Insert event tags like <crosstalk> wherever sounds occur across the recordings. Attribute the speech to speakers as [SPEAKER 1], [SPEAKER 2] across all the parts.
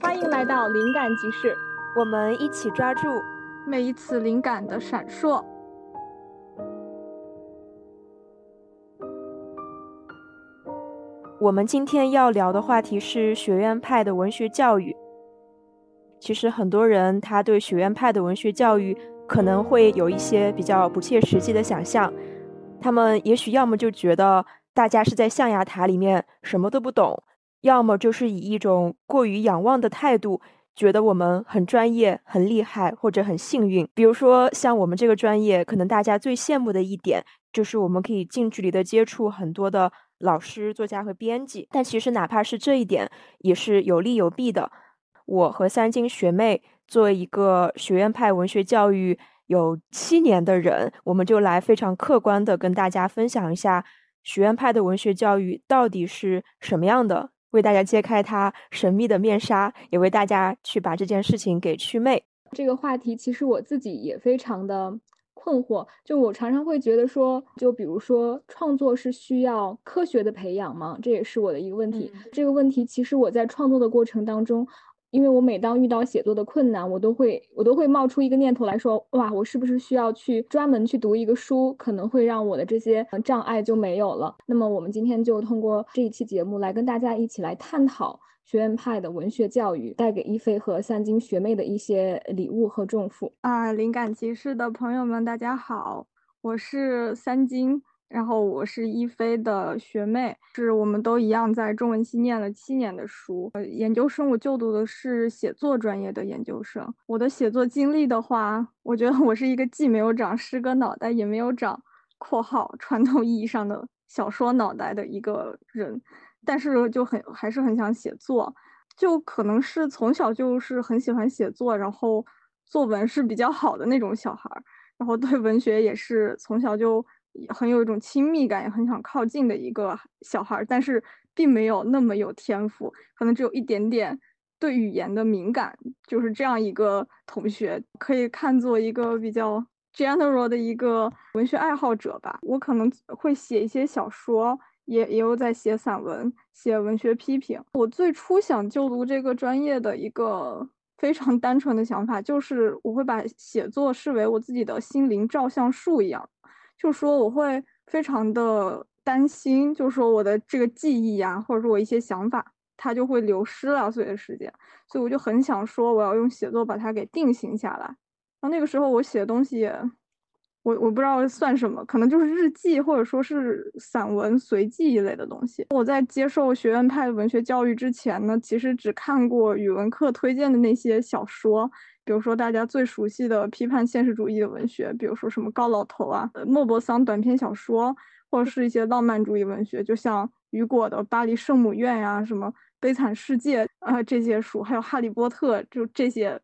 [SPEAKER 1] 欢迎来到灵感集市，
[SPEAKER 2] 我们一起抓住
[SPEAKER 1] 每一次灵感的闪烁。
[SPEAKER 2] 我们今天要聊的话题是学院派的文学教育。其实很多人他对学院派的文学教育可能会有一些比较不切实际的想象，他们也许要么就觉得大家是在象牙塔里面什么都不懂，要么就是以一种过于仰望的态度，觉得我们很专业、很厉害或者很幸运。比如说像我们这个专业，可能大家最羡慕的一点就是我们可以近距离的接触很多的。老师、作家和编辑，但其实哪怕是这一点，也是有利有弊的。我和三金学妹作为一个学院派文学教育有七年的人，我们就来非常客观的跟大家分享一下学院派的文学教育到底是什么样的，为大家揭开它神秘的面纱，也为大家去把这件事情给祛魅。
[SPEAKER 1] 这个话题其实我自己也非常的。困惑，就我常常会觉得说，就比如说创作是需要科学的培养吗？这也是我的一个问题。这个问题其实我在创作的过程当中，因为我每当遇到写作的困难，我都会我都会冒出一个念头来说，哇，我是不是需要去专门去读一个书，可能会让我的这些障碍就没有了？那么我们今天就通过这一期节目来跟大家一起来探讨。学院派的文学教育带给一菲和三金学妹的一些礼物和重负
[SPEAKER 3] 啊！灵感集市的朋友们，大家好，我是三金，然后我是一菲的学妹，是我们都一样在中文系念了七年的书。研究生我就读的是写作专业的研究生。我的写作经历的话，我觉得我是一个既没有长诗歌脑袋，也没有长（括号传统意义上的小说脑袋）的一个人。但是就很还是很想写作，就可能是从小就是很喜欢写作，然后作文是比较好的那种小孩儿，然后对文学也是从小就很有一种亲密感，也很想靠近的一个小孩，但是并没有那么有天赋，可能只有一点点对语言的敏感，就是这样一个同学，可以看作一个比较 general 的一个文学爱好者吧。我可能会写一些小说。也也有在写散文、写文学批评。我最初想就读这个专业的一个非常 <laughs> 单纯的想法，就是我会把写作视为我自己的心灵照相术一样，就说我会非常的担心，就说我的这个记忆呀，或者说我一些想法，它就会流失了随着时间，所以我就很想说，我要用写作把它给定型下来。然后那个时候我写的东西。我我不知道算什么，可能就是日记或者说是散文随记一类的东西。我在接受学院派文学教育之前呢，其实只看过语文课推荐的那些小说，比如说大家最熟悉的批判现实主义的文学，比如说什么高老头啊、莫泊桑短篇小说，或者是一些浪漫主义文学，就像雨果的《巴黎圣母院》呀、什么《悲惨世界》啊这些书，还有《哈利波特》就这些。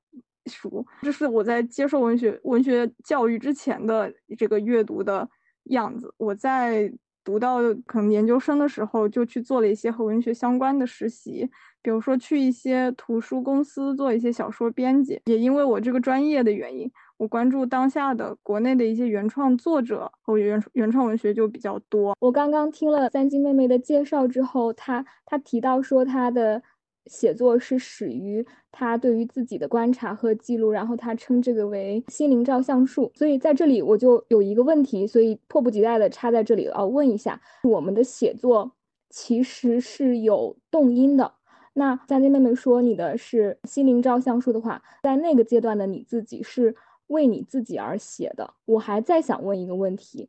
[SPEAKER 3] 书，这是我在接受文学文学教育之前的这个阅读的样子。我在读到可能研究生的时候，就去做了一些和文学相关的实习，比如说去一些图书公司做一些小说编辑。也因为我这个专业的原因，我关注当下的国内的一些原创作者和原原创文学就比较多。
[SPEAKER 1] 我刚刚听了三金妹妹的介绍之后，她她提到说她的。写作是始于他对于自己的观察和记录，然后他称这个为心灵照相术。所以在这里我就有一个问题，所以迫不及待的插在这里要问一下：我们的写作其实是有动因的。那三金妹妹说你的是心灵照相术的话，在那个阶段的你自己是为你自己而写的。我还在想问一个问题：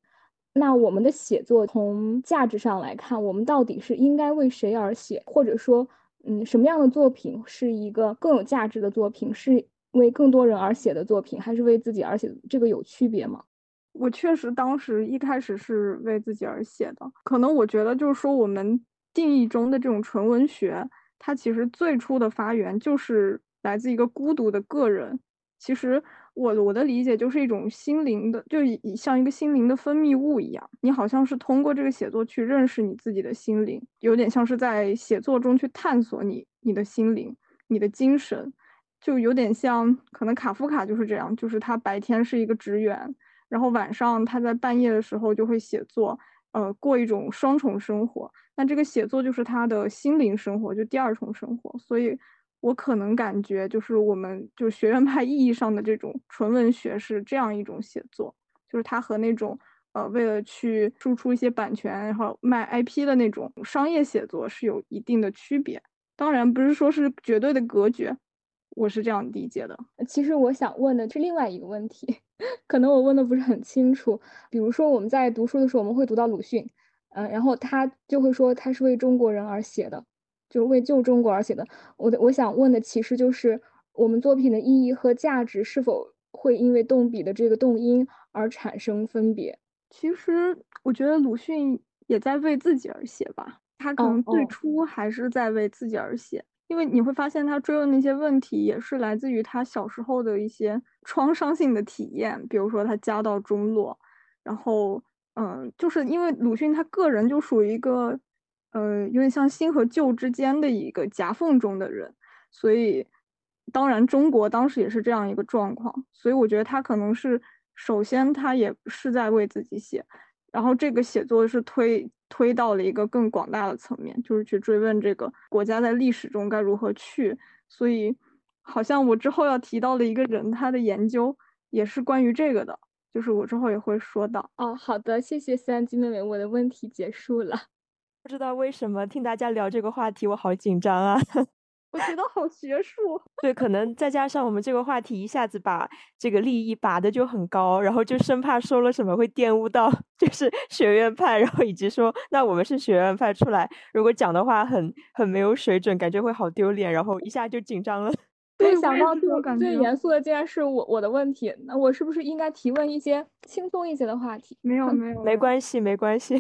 [SPEAKER 1] 那我们的写作从价值上来看，我们到底是应该为谁而写，或者说？嗯，什么样的作品是一个更有价值的作品？是为更多人而写的作品，还是为自己而写？这个有区别吗？
[SPEAKER 3] 我确实当时一开始是为自己而写的。可能我觉得就是说，我们定义中的这种纯文学，它其实最初的发源就是来自一个孤独的个人。其实。我我的理解就是一种心灵的，就像一个心灵的分泌物一样，你好像是通过这个写作去认识你自己的心灵，有点像是在写作中去探索你你的心灵、你的精神，就有点像可能卡夫卡就是这样，就是他白天是一个职员，然后晚上他在半夜的时候就会写作，呃，过一种双重生活。那这个写作就是他的心灵生活，就第二重生活。所以我可能感觉就是我们就是学院派意义上的这种纯文学是这样一种写作，就是它和那种呃为了去输出一些版权然后卖 IP 的那种商业写作是有一定的区别。当然不是说是绝对的隔绝，我是这样理解的。
[SPEAKER 1] 其实我想问的是另外一个问题，<laughs> 可能我问的不是很清楚。比如说我们在读书的时候，我们会读到鲁迅，嗯，然后他就会说他是为中国人而写的。就是为救中国而写的。我的我想问的其实就是我们作品的意义和价值是否会因为动笔的这个动因而产生分别？
[SPEAKER 3] 其实我觉得鲁迅也在为自己而写吧，他可能最初还是在为自己而写，因为你会发现他追问那些问题也是来自于他小时候的一些创伤性的体验，比如说他家道中落，然后嗯，就是因为鲁迅他个人就属于一个。呃，有点像新和旧之间的一个夹缝中的人，所以当然中国当时也是这样一个状况，所以我觉得他可能是首先他也是在为自己写，然后这个写作是推推到了一个更广大的层面，就是去追问这个国家在历史中该如何去，所以好像我之后要提到的一个人，他的研究也是关于这个的，就是我之后也会说到。
[SPEAKER 1] 哦，好的，谢谢三金妹妹，我的问题结束了。
[SPEAKER 2] 不知道为什么听大家聊这个话题，我好紧张啊！<laughs>
[SPEAKER 3] 我觉得好学术。
[SPEAKER 2] 对，可能再加上我们这个话题一下子把这个利益拔的就很高，然后就生怕说了什么会玷污到 <laughs> 就是学院派，然后以及说那我们是学院派出来，如果讲的话很很没有水准，感觉会好丢脸，然后一下就紧张了。<laughs>
[SPEAKER 1] 没想到最最严肃的竟然是我我的问题，那我是不是应该提问一些轻松一些的话题？
[SPEAKER 3] 没有没有，
[SPEAKER 2] 没关系没关系。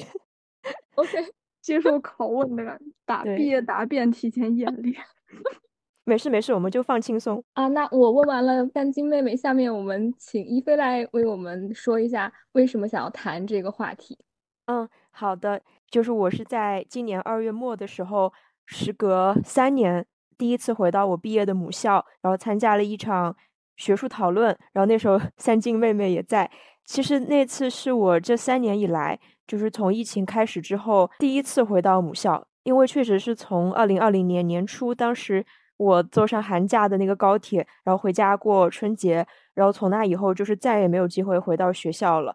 [SPEAKER 1] OK。
[SPEAKER 3] 接受拷问的答毕业答辩提前演练，<laughs>
[SPEAKER 2] 没事没事，我们就放轻松
[SPEAKER 1] 啊。那我问完了三金妹妹，下面我们请一菲来为我们说一下为什么想要谈这个话题。
[SPEAKER 2] 嗯，好的，就是我是在今年二月末的时候，时隔三年第一次回到我毕业的母校，然后参加了一场学术讨论，然后那时候三金妹妹也在。其实那次是我这三年以来。就是从疫情开始之后，第一次回到母校，因为确实是从二零二零年年初，当时我坐上寒假的那个高铁，然后回家过春节，然后从那以后就是再也没有机会回到学校了，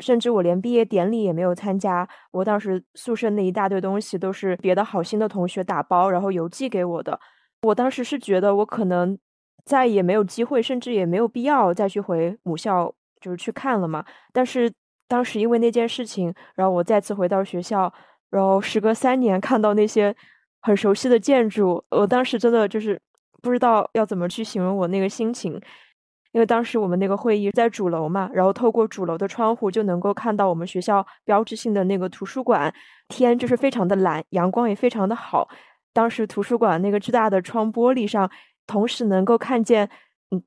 [SPEAKER 2] 甚至我连毕业典礼也没有参加。我当时宿舍那一大堆东西都是别的好心的同学打包，然后邮寄给我的。我当时是觉得我可能再也没有机会，甚至也没有必要再去回母校，就是去看了嘛。但是。当时因为那件事情，然后我再次回到学校，然后时隔三年看到那些很熟悉的建筑，我当时真的就是不知道要怎么去形容我那个心情。因为当时我们那个会议在主楼嘛，然后透过主楼的窗户就能够看到我们学校标志性的那个图书馆，天就是非常的蓝，阳光也非常的好。当时图书馆那个巨大的窗玻璃上，同时能够看见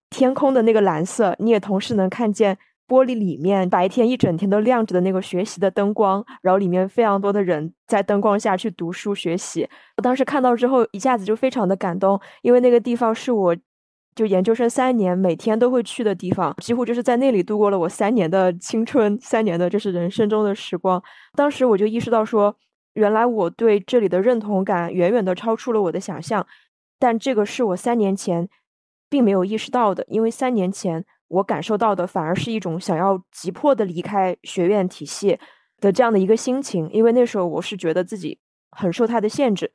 [SPEAKER 2] 天空的那个蓝色，你也同时能看见。玻璃里面白天一整天都亮着的那个学习的灯光，然后里面非常多的人在灯光下去读书学习。我当时看到之后，一下子就非常的感动，因为那个地方是我就研究生三年每天都会去的地方，几乎就是在那里度过了我三年的青春，三年的就是人生中的时光。当时我就意识到说，原来我对这里的认同感远远的超出了我的想象，但这个是我三年前并没有意识到的，因为三年前。我感受到的反而是一种想要急迫的离开学院体系的这样的一个心情，因为那时候我是觉得自己很受他的限制，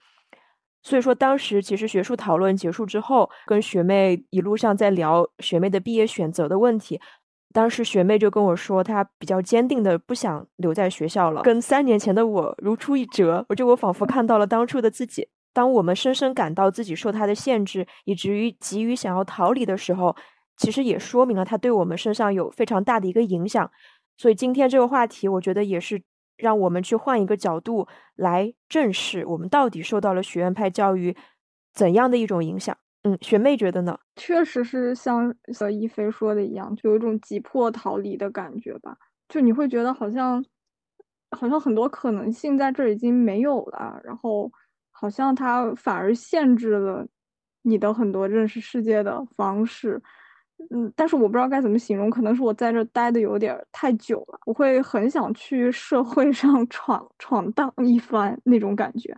[SPEAKER 2] 所以说当时其实学术讨论结束之后，跟学妹一路上在聊学妹的毕业选择的问题，当时学妹就跟我说，她比较坚定的不想留在学校了，跟三年前的我如出一辙，我就我仿佛看到了当初的自己，当我们深深感到自己受他的限制，以至于急于想要逃离的时候。其实也说明了他对我们身上有非常大的一个影响，所以今天这个话题，我觉得也是让我们去换一个角度来正视我们到底受到了学院派教育怎样的一种影响。嗯，学妹觉得呢？
[SPEAKER 3] 确实是像小一菲说的一样，就有一种急迫逃离的感觉吧。就你会觉得好像好像很多可能性在这已经没有了，然后好像它反而限制了你的很多认识世界的方式。嗯，但是我不知道该怎么形容，可能是我在这待的有点太久了，我会很想去社会上 <laughs> 闯闯荡一番那种感觉。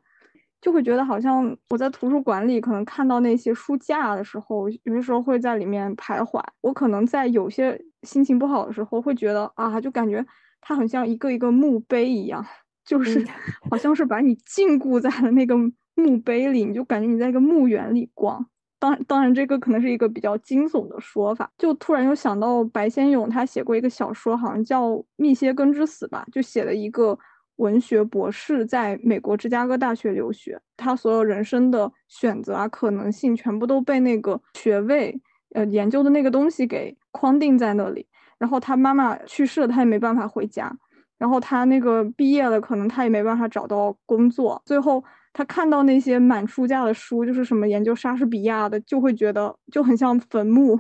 [SPEAKER 3] 就会觉得好像我在图书馆里可能看到那些书架的时候，有些时候会在里面徘徊。我可能在有些心情不好的时候，会觉得啊，就感觉它很像一个一个墓碑一样，就是 <laughs> 好像是把你禁锢在了那个墓碑里，你就感觉你在一个墓园里逛。当当然，这个可能是一个比较惊悚的说法。就突然又想到白先勇，他写过一个小说，好像叫《密歇根之死》吧，就写了一个文学博士在美国芝加哥大学留学，他所有人生的选择啊可能性，全部都被那个学位呃研究的那个东西给框定在那里。然后他妈妈去世了，他也没办法回家。然后他那个毕业了，可能他也没办法找到工作。最后。他看到那些满书架的书，就是什么研究莎士比亚的，就会觉得就很像坟墓，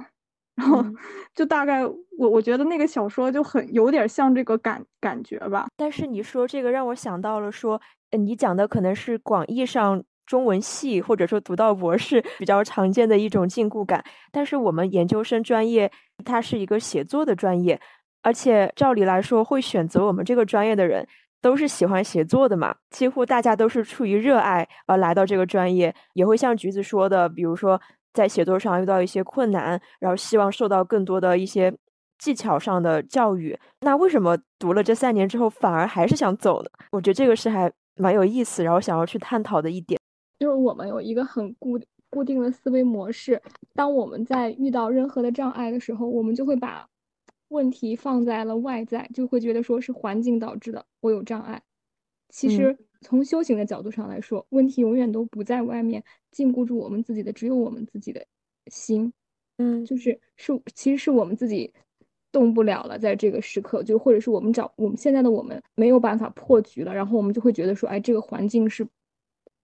[SPEAKER 3] 然后 <laughs> 就大概我我觉得那个小说就很有点像这个感感觉吧。
[SPEAKER 2] 但是你说这个让我想到了说，你讲的可能是广义上中文系或者说读到博士比较常见的一种禁锢感，但是我们研究生专业它是一个写作的专业，而且照理来说会选择我们这个专业的人。都是喜欢写作的嘛，几乎大家都是出于热爱而来到这个专业，也会像橘子说的，比如说在写作上遇到一些困难，然后希望受到更多的一些技巧上的教育。那为什么读了这三年之后反而还是想走呢？我觉得这个是还蛮有意思，然后想要去探讨的一点，
[SPEAKER 1] 就是我们有一个很固固定的思维模式，当我们在遇到任何的障碍的时候，我们就会把。问题放在了外在，就会觉得说是环境导致的，我有障碍。其实从修行的角度上来说，问题永远都不在外面，禁锢住我们自己的只有我们自己的心。
[SPEAKER 2] 嗯，
[SPEAKER 1] 就是是，其实是我们自己动不了了，在这个时刻，就或者是我们找我们现在的我们没有办法破局了，然后我们就会觉得说，哎，这个环境是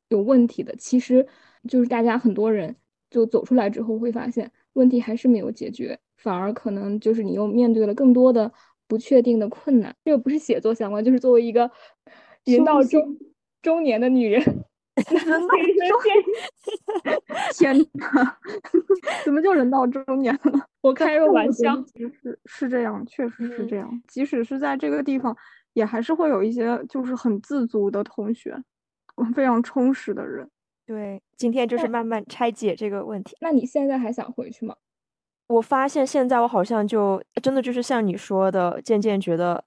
[SPEAKER 1] 有问题的。其实就是大家很多人就走出来之后会发现，问题还是没有解决。反而可能就是你又面对了更多的不确定的困难。这个不是写作相关，就是作为一个 <laughs> 人到中中年的女人，<laughs>
[SPEAKER 3] 人到中年，<laughs> 天哪，怎么就人到中年了？
[SPEAKER 1] 我开个玩笑，
[SPEAKER 3] 是是这样，确实是这样。即使是在这个地方，也还是会有一些就是很自足的同学，非常充实的人。
[SPEAKER 2] 对，今天就是慢慢拆解这个问题。
[SPEAKER 1] 那你现在还想回去吗？
[SPEAKER 2] 我发现现在我好像就真的就是像你说的，渐渐觉得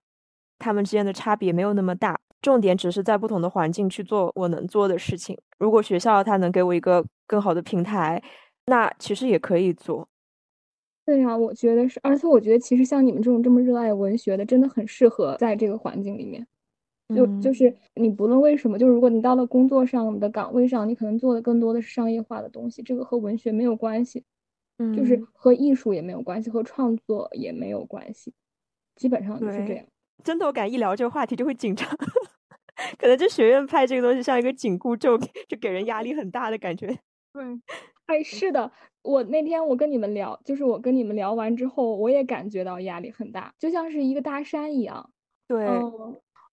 [SPEAKER 2] 他们之间的差别没有那么大，重点只是在不同的环境去做我能做的事情。如果学校它能给我一个更好的平台，那其实也可以做。
[SPEAKER 1] 对呀，我觉得是，而且我觉得其实像你们这种这么热爱文学的，真的很适合在这个环境里面。就就是你不论为什么，就是如果你到了工作上的岗位上，你可能做的更多的是商业化的东西，这个和文学没有关系。就是和艺术也没有关系，和创作也没有关系，基本上就是这样。
[SPEAKER 2] 真的，我感觉一聊这个话题就会紧张，<laughs> 可能这学院派这个东西像一个紧箍咒，<laughs> 就给人压力很大的感觉。
[SPEAKER 3] 对，<laughs>
[SPEAKER 1] 哎，是的，我那天我跟你们聊，就是我跟你们聊完之后，我也感觉到压力很大，就像是一个大山一样。
[SPEAKER 2] 对，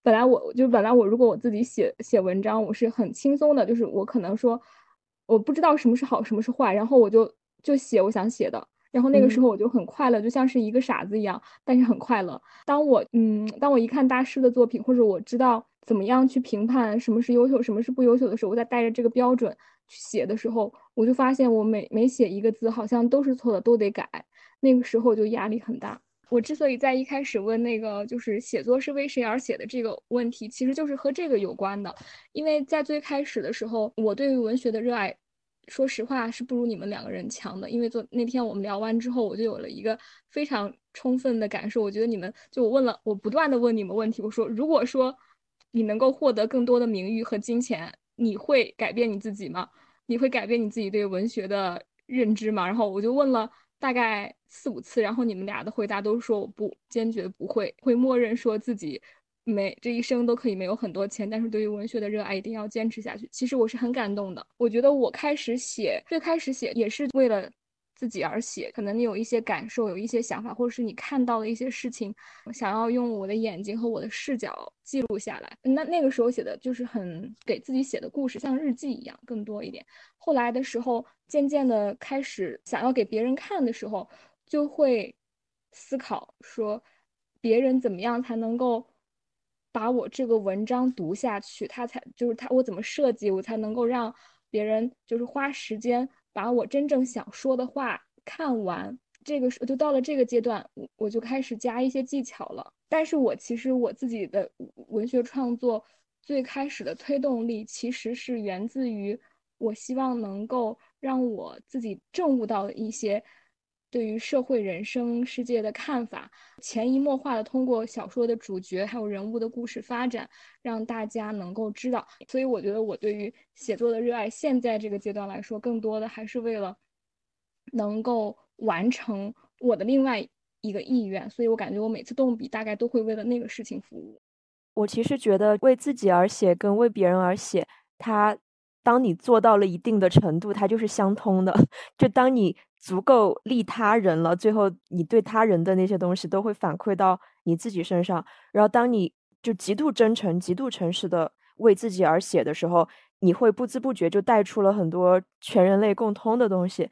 [SPEAKER 1] 本来我就本来我如果我自己写写文章，我是很轻松的，就是我可能说我不知道什么是好，什么是坏，然后我就。就写我想写的，然后那个时候我就很快乐，就像是一个傻子一样，但是很快乐。当我嗯，当我一看大师的作品，或者我知道怎么样去评判什么是优秀，什么是不优秀的时候，我在带着这个标准去写的时候，我就发现我每每写一个字，好像都是错的，都得改。那个时候就压力很大。我之所以在一开始问那个就是写作是为谁而写的这个问题，其实就是和这个有关的，因为在最开始的时候，我对于文学的热爱。说实话是不如你们两个人强的，因为昨那天我们聊完之后，我就有了一个非常充分的感受。我觉得你们就我问了，我不断的问你们问题。我说，如果说你能够获得更多的名誉和金钱，你会改变你自己吗？你会改变你自己对文学的认知吗？然后我就问了大概四五次，然后你们俩的回答都说我不，坚决不会，会默认说自己。没这一生都可以没有很多钱，但是对于文学的热爱一定要坚持下去。其实我是很感动的。我觉得我开始写，最开始写也是为了自己而写。可能你有一些感受，有一些想法，或者是你看到了一些事情，想要用我的眼睛和我的视角记录下来。那那个时候写的就是很给自己写的故事，像日记一样，更多一点。后来的时候，渐渐的开始想要给别人看的时候，就会思考说，别人怎么样才能够。把我这个文章读下去，他才就是他我怎么设计，我才能够让别人就是花时间把我真正想说的话看完。这个是就到了这个阶段，我我就开始加一些技巧了。但是我其实我自己的文学创作最开始的推动力，其实是源自于我希望能够让我自己证悟到一些。对于社会、人生、世界的看法，潜移默化的通过小说的主角还有人物的故事发展，让大家能够知道。所以我觉得我对于写作的热爱，现在这个阶段来说，更多的还是为了能够完成我的另外一个意愿。所以我感觉我每次动笔，大概都会为了那个事情服务。
[SPEAKER 2] 我其实觉得为自己而写跟为别人而写，它当你做到了一定的程度，它就是相通的。<laughs> 就当你。足够利他人了，最后你对他人的那些东西都会反馈到你自己身上。然后，当你就极度真诚、极度诚实的为自己而写的时候，你会不知不觉就带出了很多全人类共通的东西。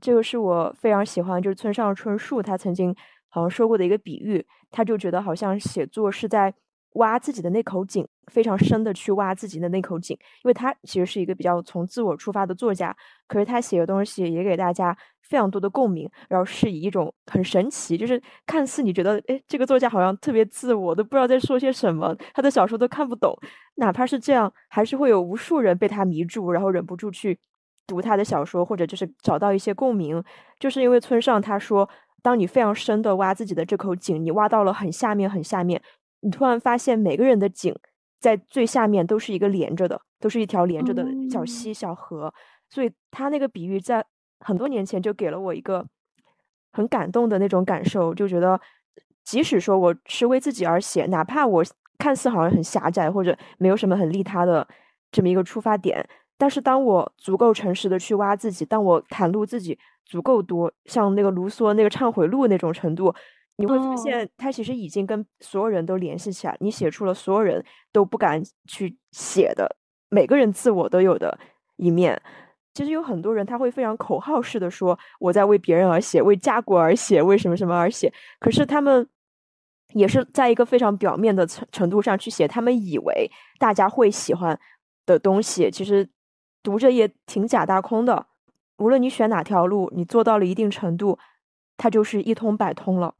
[SPEAKER 2] 这个是我非常喜欢，就是村上春树他曾经好像说过的一个比喻，他就觉得好像写作是在。挖自己的那口井，非常深的去挖自己的那口井，因为他其实是一个比较从自我出发的作家，可是他写的东西也给大家非常多的共鸣，然后是以一种很神奇，就是看似你觉得，哎，这个作家好像特别自我，都不知道在说些什么，他的小说都看不懂，哪怕是这样，还是会有无数人被他迷住，然后忍不住去读他的小说，或者就是找到一些共鸣，就是因为村上他说，当你非常深的挖自己的这口井，你挖到了很下面很下面。你突然发现，每个人的井在最下面都是一个连着的，都是一条连着的小溪、小河。所以他那个比喻在很多年前就给了我一个很感动的那种感受，就觉得即使说我是为自己而写，哪怕我看似好像很狭窄或者没有什么很利他的这么一个出发点，但是当我足够诚实的去挖自己，当我袒露自己足够多，像那个卢梭那个忏悔录那种程度。你会发现，他其实已经跟所有人都联系起来。你写出了所有人都不敢去写的，每个人自我都有的一面。其实有很多人，他会非常口号式的说：“我在为别人而写，为家国而写，为什么什么而写。”可是他们也是在一个非常表面的程程度上去写，他们以为大家会喜欢的东西，其实读着也挺假大空的。无论你选哪条路，你做到了一定程度，它就是一通百通了。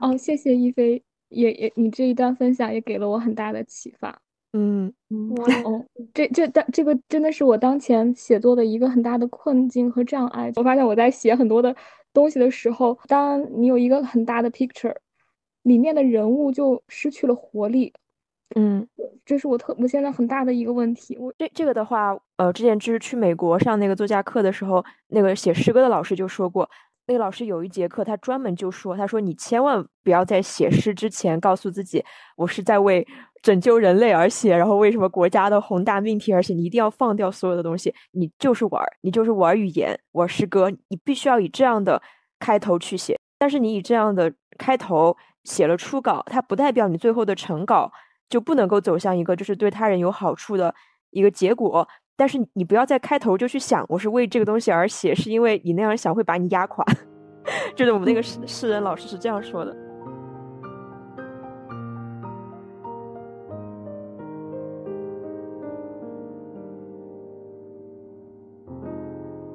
[SPEAKER 1] 哦，谢谢一菲，也也你这一段分享也给了我很大的启发。
[SPEAKER 2] 嗯
[SPEAKER 1] 嗯，哦，这这当这个真的是我当前写作的一个很大的困境和障碍。我发现我在写很多的东西的时候，当你有一个很大的 picture，里面的人物就失去了活力。
[SPEAKER 2] 嗯，
[SPEAKER 1] 这是我特我现在很大的一个问题。我
[SPEAKER 2] 这这个的话，呃，之前就是去美国上那个作家课的时候，那个写诗歌的老师就说过。那个老师有一节课，他专门就说：“他说你千万不要在写诗之前告诉自己，我是在为拯救人类而写，然后为什么国家的宏大命题而写。你一定要放掉所有的东西，你就是玩，你就是玩语言，玩诗歌。你必须要以这样的开头去写。但是你以这样的开头写了初稿，它不代表你最后的成稿就不能够走向一个就是对他人有好处的一个结果。”但是你不要在开头就去想我是为这个东西而写，是因为你那样想会把你压垮。<laughs> 就是我们那个诗诗人老师是这样说的。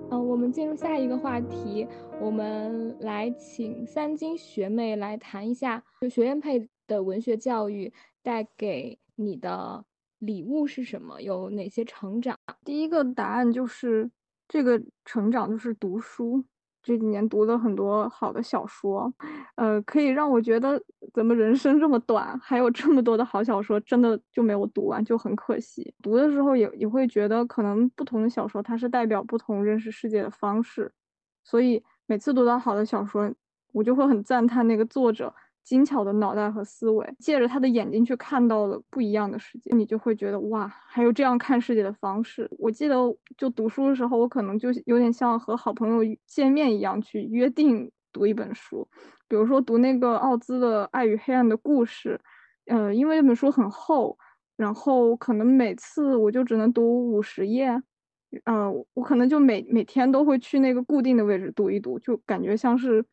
[SPEAKER 1] 嗯，我们进入下一个话题，我们来请三金学妹来谈一下，就学院配的文学教育带给你的。礼物是什么？有哪些成长？
[SPEAKER 3] 第一个答案就是这个成长就是读书。这几年读了很多好的小说，呃，可以让我觉得怎么人生这么短，还有这么多的好小说，真的就没有读完，就很可惜。读的时候也也会觉得，可能不同的小说它是代表不同认识世界的方式，所以每次读到好的小说，我就会很赞叹那个作者。精巧的脑袋和思维，借着他的眼睛去看到了不一样的世界，你就会觉得哇，还有这样看世界的方式。我记得就读书的时候，我可能就有点像和好朋友见面一样去约定读一本书，比如说读那个奥兹的《爱与黑暗的故事》，呃，因为那本书很厚，然后可能每次我就只能读五十页，呃，我可能就每每天都会去那个固定的位置读一读，就感觉像是。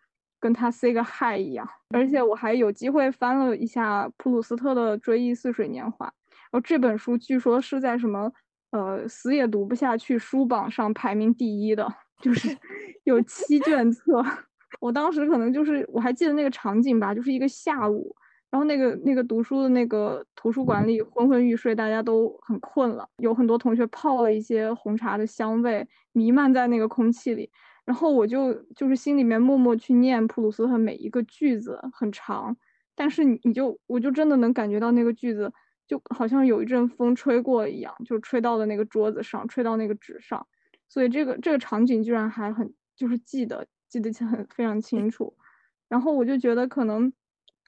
[SPEAKER 3] 跟他 say 个 hi 一样。而且我还有机会翻了一下普鲁斯特的《追忆似水年华》，然后这本书据说是在什么呃死也读不下去书榜上排名第一的，就是 <laughs> 有七卷册。<laughs> 我当时可能就是我还记得那个场景吧，就是一个下午。然后那个那个读书的那个图书馆里昏昏欲睡，大家都很困了。有很多同学泡了一些红茶的香味弥漫在那个空气里。然后我就就是心里面默默去念普鲁斯特每一个句子，很长，但是你你就我就真的能感觉到那个句子就好像有一阵风吹过一样，就吹到了那个桌子上，吹到那个纸上。所以这个这个场景居然还很就是记得记得很非常清楚。然后我就觉得可能。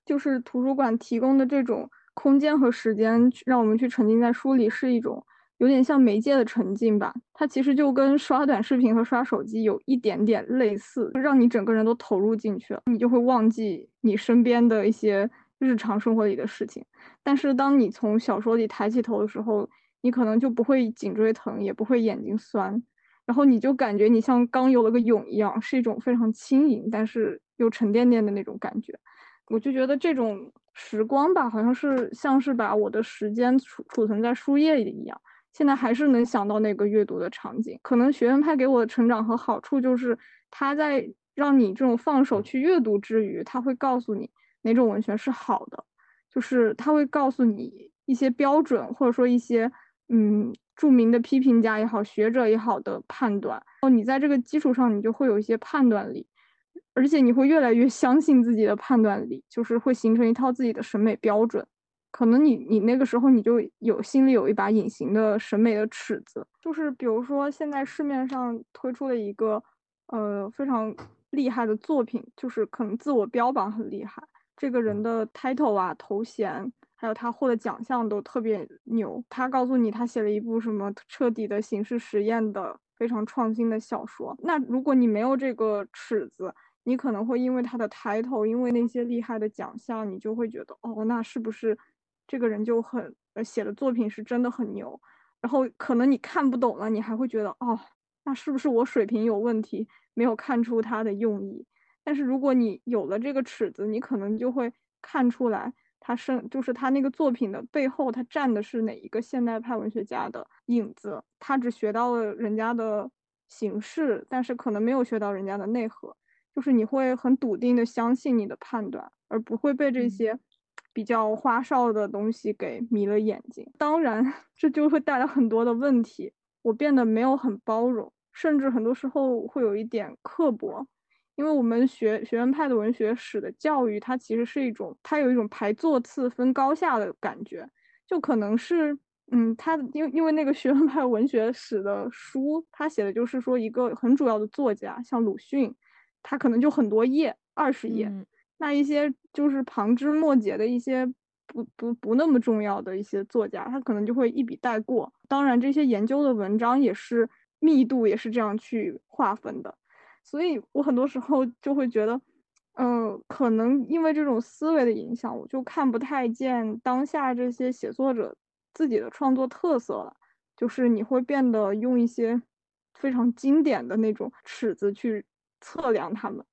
[SPEAKER 3] 就是图书馆提供的这种空间和时间，让我们去沉浸在书里，是一种有点像媒介的沉浸吧。它其实就跟刷短视频和刷手机有一点点类似，让你整个人都投入进去了，你就会忘记你身边的一些日常生活里的事情。但是当你从小说里抬起头的时候，你可能就不会颈椎疼，也不会眼睛酸，然后你就感觉你像刚游了个泳一样，是一种非常轻盈但是又沉甸甸的那种感觉。我就觉得这种时光吧，好像是像是把我的时间储储存在书页里一样。现在还是能想到那个阅读的场景。可能学院派给我的成长和好处就是，他在让你这种放手去阅读之余，他会告诉你哪种文学是好的，就是他会告诉你一些标准，或者说一些嗯著名的批评家也好、学者也好的判断。然后你在这个基础上，你就会有一些判断力。而且你会越来越相信自己的判断力，就是会形成一套自己的审美标准。可能你你那个时候你就有心里有一把隐形的审美的尺子，就是比如说现在市面上推出了一个呃非常厉害的作品，就是可能自我标榜很厉害，这个人的 title 啊头衔，还有他获的奖项都特别牛。他告诉你他写了一部什么彻底的形式实验的非常创新的小说。那如果你没有这个尺子，你可能会因为他的 title，，因为那些厉害的奖项，你就会觉得哦，那是不是这个人就很呃写的作品是真的很牛？然后可能你看不懂了，你还会觉得哦，那是不是我水平有问题，没有看出他的用意？但是如果你有了这个尺子，你可能就会看出来，他是就是他那个作品的背后，他站的是哪一个现代派文学家的影子？他只学到了人家的形式，但是可能没有学到人家的内核。就是你会很笃定的相信你的判断，而不会被这些比较花哨的东西给迷了眼睛。当然，<laughs> 这就会带来很多的问题。我变得没有很包容，甚至很多时候会有一点刻薄。因为我们学学院派的文学史的教育，它其实是一种，它有一种排座次、分高下的感觉。就可能是，嗯，他因因为那个学院派文学史的书，他写的就是说一个很主要的作家，像鲁迅。他可能就很多页，二十页，那一些就是旁枝末节的一些不不不那么重要的一些作家，他可能就会一笔带过。当然，这些研究的文章也是密度也是这样去划分的，所以我很多时候就会觉得，嗯，可能因为这种思维的影响，我就看不太见当下这些写作者自己的创作特色了，就是你会变得用一些非常经典的那种尺子去。测量他们，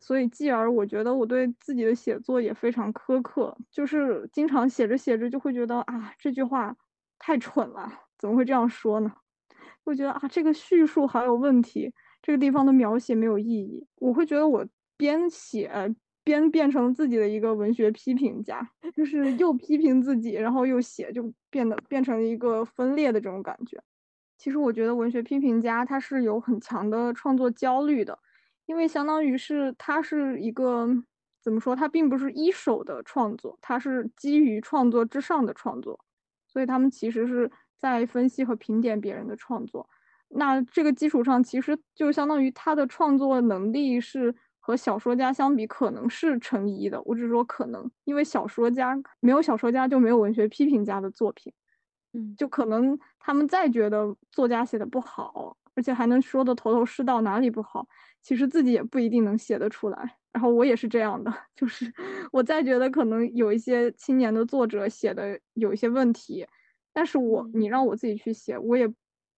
[SPEAKER 3] 所以继而我觉得我对自己的写作也非常苛刻，就是经常写着写着就会觉得啊这句话太蠢了，怎么会这样说呢？会觉得啊这个叙述好有问题，这个地方的描写没有意义。我会觉得我边写边变成自己的一个文学批评家，就是又批评自己，然后又写，就变得变成了一个分裂的这种感觉。其实我觉得文学批评家他是有很强的创作焦虑的。因为相当于是它是一个怎么说？它并不是一手的创作，它是基于创作之上的创作，所以他们其实是在分析和评点别人的创作。那这个基础上，其实就相当于他的创作能力是和小说家相比，可能是成一的。我只是说可能，因为小说家没有小说家就没有文学批评家的作品，
[SPEAKER 2] 嗯，
[SPEAKER 3] 就可能他们再觉得作家写的不好，而且还能说的头头是道，哪里不好。其实自己也不一定能写得出来，然后我也是这样的，<laughs> 就是我再觉得可能有一些青年的作者写的有一些问题，但是我你让我自己去写，我也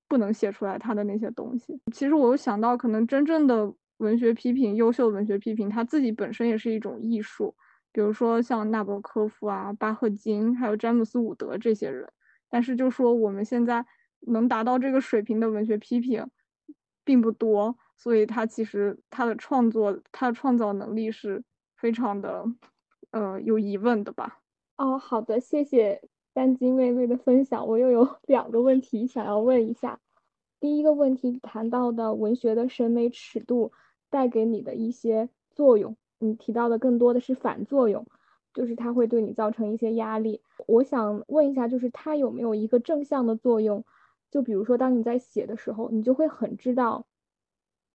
[SPEAKER 3] 不能写出来他的那些东西。其实我又想到，可能真正的文学批评，优秀的文学批评，它自己本身也是一种艺术。比如说像纳博科夫啊、巴赫金，还有詹姆斯伍德这些人。但是就说我们现在能达到这个水平的文学批评并不多，所以他其实他的创作、他的创造能力是非常的，呃，有疑问的吧？
[SPEAKER 1] 哦，好的，谢谢三金妹妹的分享。我又有 <laughs> 两个问题想要问一下。第一个问题谈到的文学的审美尺度带给你的一些作用，你提到的更多的是反作用，就是它会对你造成一些压力。我想问一下，就是它有没有一个正向的作用？就比如说，当你在写的时候，你就会很知道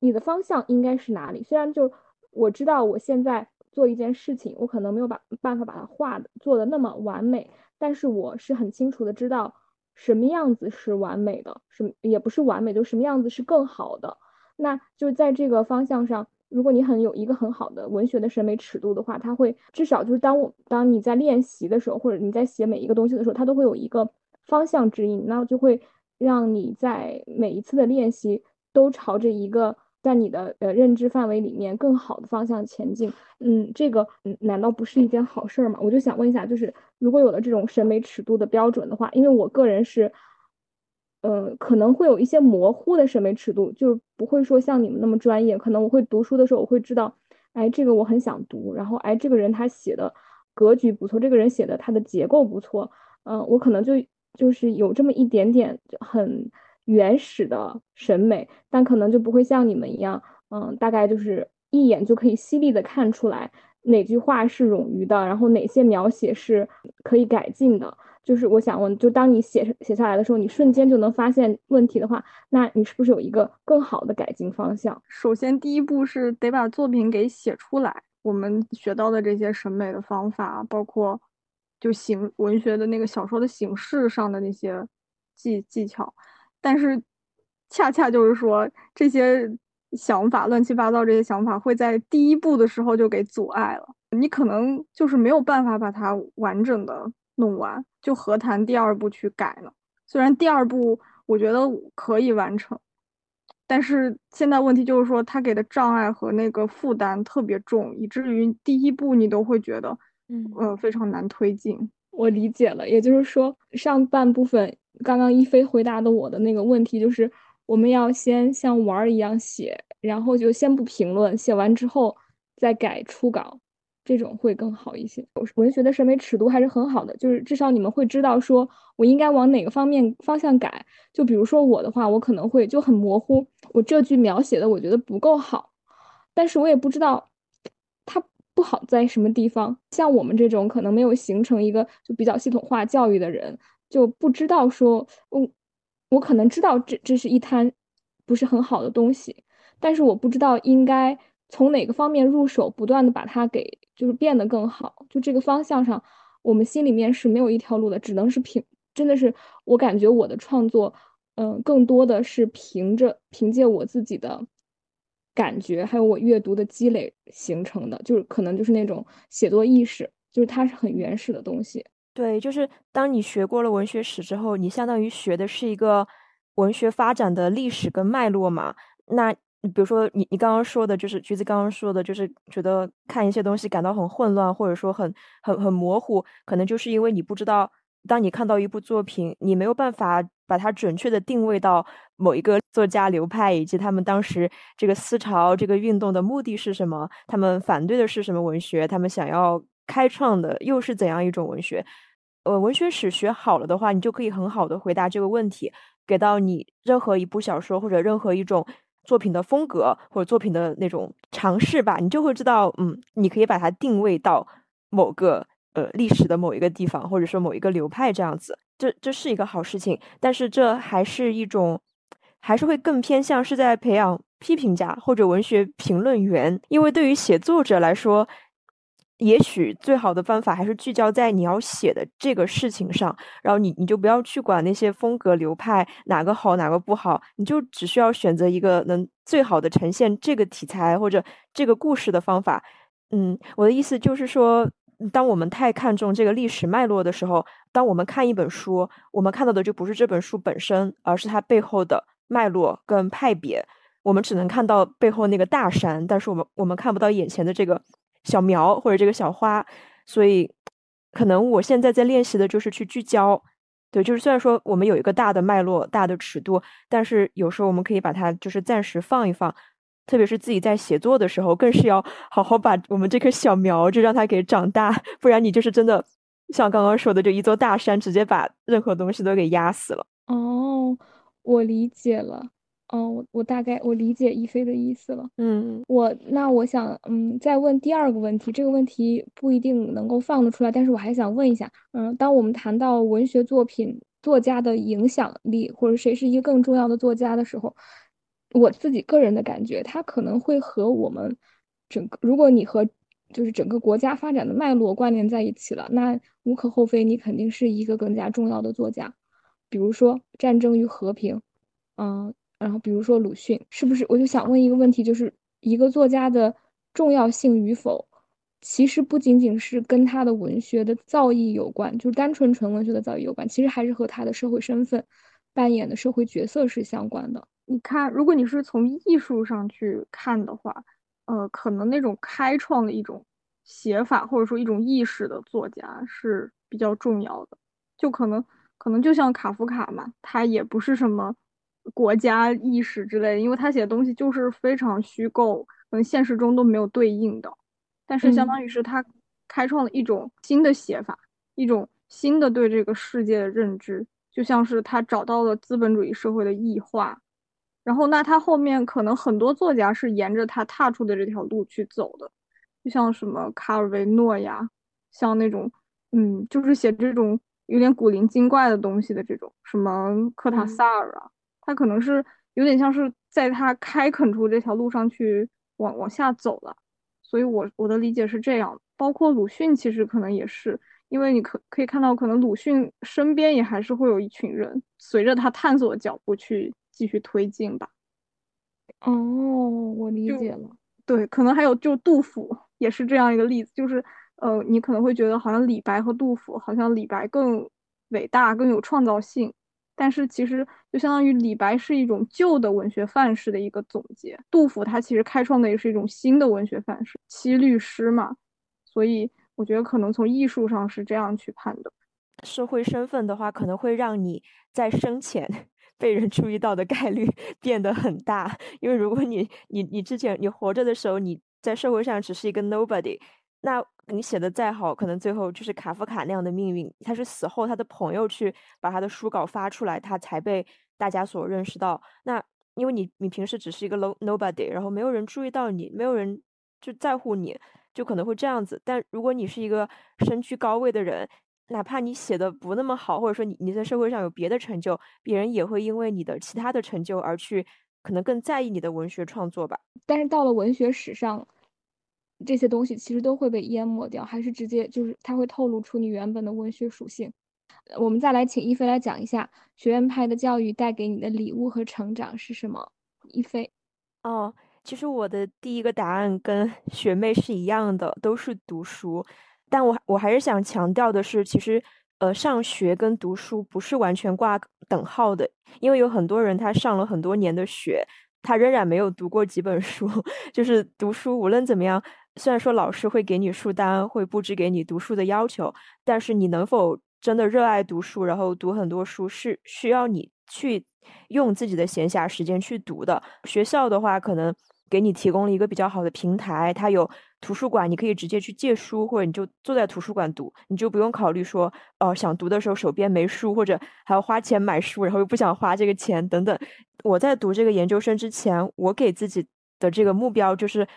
[SPEAKER 1] 你的方向应该是哪里。虽然就我知道我现在做一件事情，我可能没有把办法把它画的做的那么完美，但是我是很清楚的知道。什么样子是完美的？什也不是完美，就什么样子是更好的。那就在这个方向上，如果你很有一个很好的文学的审美尺度的话，它会至少就是当我当你在练习的时候，或者你在写每一个东西的时候，它都会有一个方向指引，那就会让你在每一次的练习都朝着一个。在你的呃认知范围里面更好的方向前进，嗯，这个嗯难道不是一件好事儿吗？我就想问一下，就是如果有了这种审美尺度的标准的话，因为我个人是，嗯，可能会有一些模糊的审美尺度，就是不会说像你们那么专业。可能我会读书的时候，我会知道，哎，这个我很想读，然后哎，这个人他写的格局不错，这个人写的他的结构不错，嗯，我可能就就是有这么一点点很。原始的审美，但可能就不会像你们一样，嗯，大概就是一眼就可以犀利的看出来哪句话是冗余的，然后哪些描写是可以改进的。就是我想问，就当你写写下来的时候，你瞬间就能发现问题的话，那你是不是有一个更好的改进方向？
[SPEAKER 3] 首先，第一步是得把作品给写出来。我们学到的这些审美的方法，包括就形文学的那个小说的形式上的那些技技巧。但是，恰恰就是说，这些想法乱七八糟，这些想法会在第一步的时候就给阻碍了。你可能就是没有办法把它完整的弄完，就何谈第二步去改呢？虽然第二步我觉得可以完成，但是现在问题就是说，他给的障碍和那个负担特别重，以至于第一步你都会觉得，嗯呃，非常难推进。
[SPEAKER 1] 我理解了，也就是说，上半部分。刚刚一飞回答的我的那个问题就是，我们要先像玩儿一样写，然后就先不评论，写完之后再改初稿，这种会更好一些。文学的审美尺度还是很好的，就是至少你们会知道说我应该往哪个方面方向改。就比如说我的话，我可能会就很模糊，我这句描写的我觉得不够好，但是我也不知道不好在什么地方。像我们这种可能没有形成一个就比较系统化教育的人。就不知道说，我我可能知道这这是一摊不是很好的东西，但是我不知道应该从哪个方面入手，不断的把它给就是变得更好。就这个方向上，我们心里面是没有一条路的，只能是凭，真的是我感觉我的创作，嗯，更多的是凭着凭借我自己的感觉，还有我阅读的积累形成的，就是可能就是那种写作意识，就是它是很原始的东西。
[SPEAKER 2] 对，就是当你学过了文学史之后，你相当于学的是一个文学发展的历史跟脉络嘛。那比如说，你你刚刚说的，就是橘子刚刚说的，就是觉得看一些东西感到很混乱，或者说很很很模糊，可能就是因为你不知道，当你看到一部作品，你没有办法把它准确的定位到某一个作家流派，以及他们当时这个思潮、这个运动的目的是什么，他们反对的是什么文学，他们想要。开创的又是怎样一种文学？呃，文学史学好了的话，你就可以很好的回答这个问题，给到你任何一部小说或者任何一种作品的风格或者作品的那种尝试吧，你就会知道，嗯，你可以把它定位到某个呃历史的某一个地方，或者说某一个流派这样子，这这是一个好事情。但是这还是一种，还是会更偏向是在培养批评家或者文学评论员，因为对于写作者来说。也许最好的方法还是聚焦在你要写的这个事情上，然后你你就不要去管那些风格流派哪个好哪个不好，你就只需要选择一个能最好的呈现这个题材或者这个故事的方法。嗯，我的意思就是说，当我们太看重这个历史脉络的时候，当我们看一本书，我们看到的就不是这本书本身，而是它背后的脉络跟派别。我们只能看到背后那个大山，但是我们我们看不到眼前的这个小苗或者这个小花，所以可能我现在在练习的就是去聚焦。对，就是虽然说我们有一个大的脉络、大的尺度，但是有时候我们可以把它就是暂时放一放，特别是自己在写作的时候，更是要好好把我们这棵小苗就让它给长大，不然你就是真的像刚刚说的，就一座大山直接把任何东西都给压死了。
[SPEAKER 1] 哦，我理解了。哦，我我大概我理解一菲的意思了。
[SPEAKER 2] 嗯，
[SPEAKER 1] 我那我想嗯再问第二个问题，这个问题不一定能够放得出来，但是我还想问一下，嗯，当我们谈到文学作品作家的影响力，或者谁是一个更重要的作家的时候，我自己个人的感觉，他可能会和我们整个，如果你和就是整个国家发展的脉络关联在一起了，那无可厚非，你肯定是一个更加重要的作家。比如说《战争与和平》，嗯。然后，比如说鲁迅，是不是？我就想问一个问题，就是一个作家的重要性与否，其实不仅仅是跟他的文学的造诣有关，就是单纯纯文学的造诣有关，其实还是和他的社会身份、扮演的社会角色是相关的。
[SPEAKER 3] 你看，如果你是从艺术上去看的话，呃，可能那种开创的一种写法，或者说一种意识的作家是比较重要的。就可能，可能就像卡夫卡嘛，他也不是什么。国家意识之类的，因为他写的东西就是非常虚构，可能现实中都没有对应的。但是相当于是他开创了一种新的写法，一种新的对这个世界的认知，就像是他找到了资本主义社会的异化。然后那他后面可能很多作家是沿着他踏出的这条路去走的，就像什么卡尔维诺呀，像那种嗯，就是写这种有点古灵精怪的东西的这种，什么科塔萨尔啊。他可能是有点像是在他开垦出这条路上去往往下走了，所以我我的理解是这样。包括鲁迅其实可能也是，因为你可可以看到，可能鲁迅身边也还是会有一群人随着他探索的脚步去继续推进吧。
[SPEAKER 1] 哦，我理解了。
[SPEAKER 3] 对，可能还有就杜甫也是这样一个例子，就是呃，你可能会觉得好像李白和杜甫好像李白更伟大，更有创造性。但是其实就相当于李白是一种旧的文学范式的一个总结，杜甫他其实开创的也是一种新的文学范式，七律诗嘛。所以我觉得可能从艺术上是这样去判断。
[SPEAKER 2] 社会身份的话，可能会让你在生前被人注意到的概率 <laughs> 变得很大，因为如果你你你之前你活着的时候你在社会上只是一个 nobody。那你写的再好，可能最后就是卡夫卡那样的命运。他是死后他的朋友去把他的书稿发出来，他才被大家所认识到。那因为你你平时只是一个 low nobody，然后没有人注意到你，没有人就在乎你，就可能会这样子。但如果你是一个身居高位的人，哪怕你写的不那么好，或者说你你在社会上有别的成就，别人也会因为你的其他的成就而去可能更在意你的文学创作吧。
[SPEAKER 1] 但是到了文学史上。这些东西其实都会被淹没掉，还是直接就是它会透露出你原本的文学属性。我们再来请一菲来讲一下学院派的教育带给你的礼物和成长是什么？一菲，
[SPEAKER 2] 哦，其实我的第一个答案跟 <laughs> 学妹是一样的，都是读书。但我我还是想强调的是，其实呃，上学跟读书不是完全挂等号的，因为有很多人他上了很多年的学，他仍然没有读过几本书。<laughs> 就是读书无论怎么样。虽然说老师会给你书单，会布置给你读书的要求，但是你能否真的热爱读书，然后读很多书，是需要你去用自己的闲暇时间去读的。学校的话，可能给你提供了一个比较好的平台，它有图书馆，你可以直接去借书，或者你就坐在图书馆读，你就不用考虑说，哦，想读的时候手边没书，或者还要花钱买书，然后又不想花这个钱等等。我在读这个研究生之前，我给自己的这个目标就是。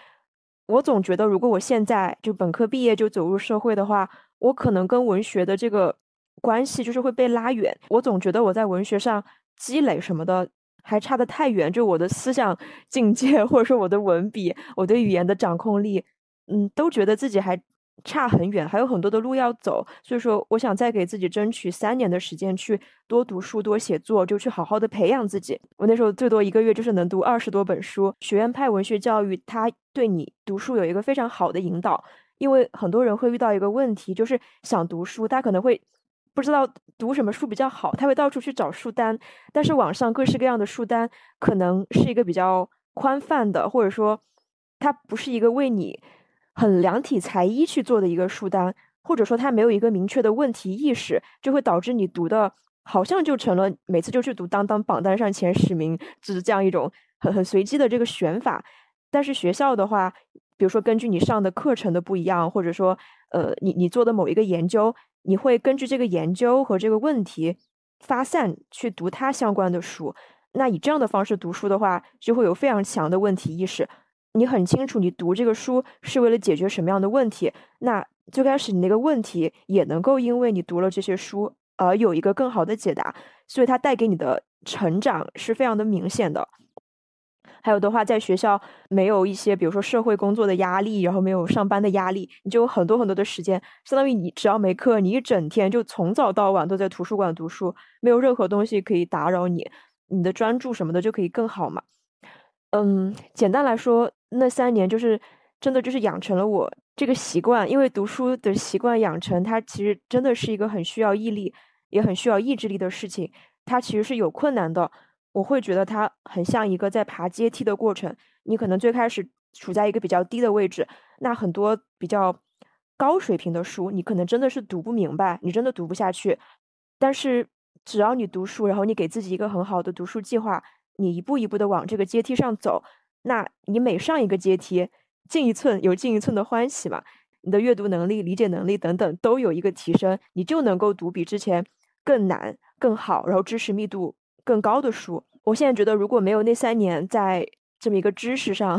[SPEAKER 2] 我总觉得，如果我现在就本科毕业就走入社会的话，我可能跟文学的这个关系就是会被拉远。我总觉得我在文学上积累什么的还差得太远，就我的思想境界，或者说我的文笔，我对语言的掌控力，嗯，都觉得自己还。差很远，还有很多的路要走，所以说我想再给自己争取三年的时间，去多读书、多写作，就去好好的培养自己。我那时候最多一个月就是能读二十多本书。学院派文学教育，它对你读书有一个非常好的引导，因为很多人会遇到一个问题，就是想读书，他可能会不知道读什么书比较好，他会到处去找书单，但是网上各式各样的书单可能是一个比较宽泛的，或者说它不是一个为你很量体裁衣去做的一个书单，或者说它没有一个明确的问题意识，就会导致你读的好像就成了每次就去读当当榜单上前十名，只是这样一种很很随机的这个选法。但是学校的话，比如说根据你上的课程的不一样，或者说呃你你做的某一个研究，你会根据这个研究和这个问题发散去读它相关的书。那以这样的方式读书的话，就会有非常强的问题意识。你很清楚，你读这个书是为了解决什么样的问题。那最开始你那个问题也能够因为你读了这些书而有一个更好的解答，所以它带给你的成长是非常的明显的。还有的话，在学校没有一些，比如说社会工作的压力，然后没有上班的压力，你就有很多很多的时间，相当于你只要没课，你一整天就从早到晚都在图书馆读书，没有任何东西可以打扰你。你的专注什么的就可以更好嘛？嗯，简单来说，那三年就是真的就是养成了我这个习惯。因为读书的习惯养成，它其实真的是一个很需要毅力，也很需要意志力的事情。它其实是有困难的。我会觉得它很像一个在爬阶梯的过程。你可能最开始处在一个比较低的位置，那很多比较高水平的书，你可能真的是读不明白，你真的读不下去。但是。只要你读书，然后你给自己一个很好的读书计划，你一步一步的往这个阶梯上走，那你每上一个阶梯，进一寸有进一寸的欢喜嘛。你的阅读能力、理解能力等等都有一个提升，你就能够读比之前更难、更好，然后知识密度更高的书。我现在觉得，如果没有那三年在这么一个知识上，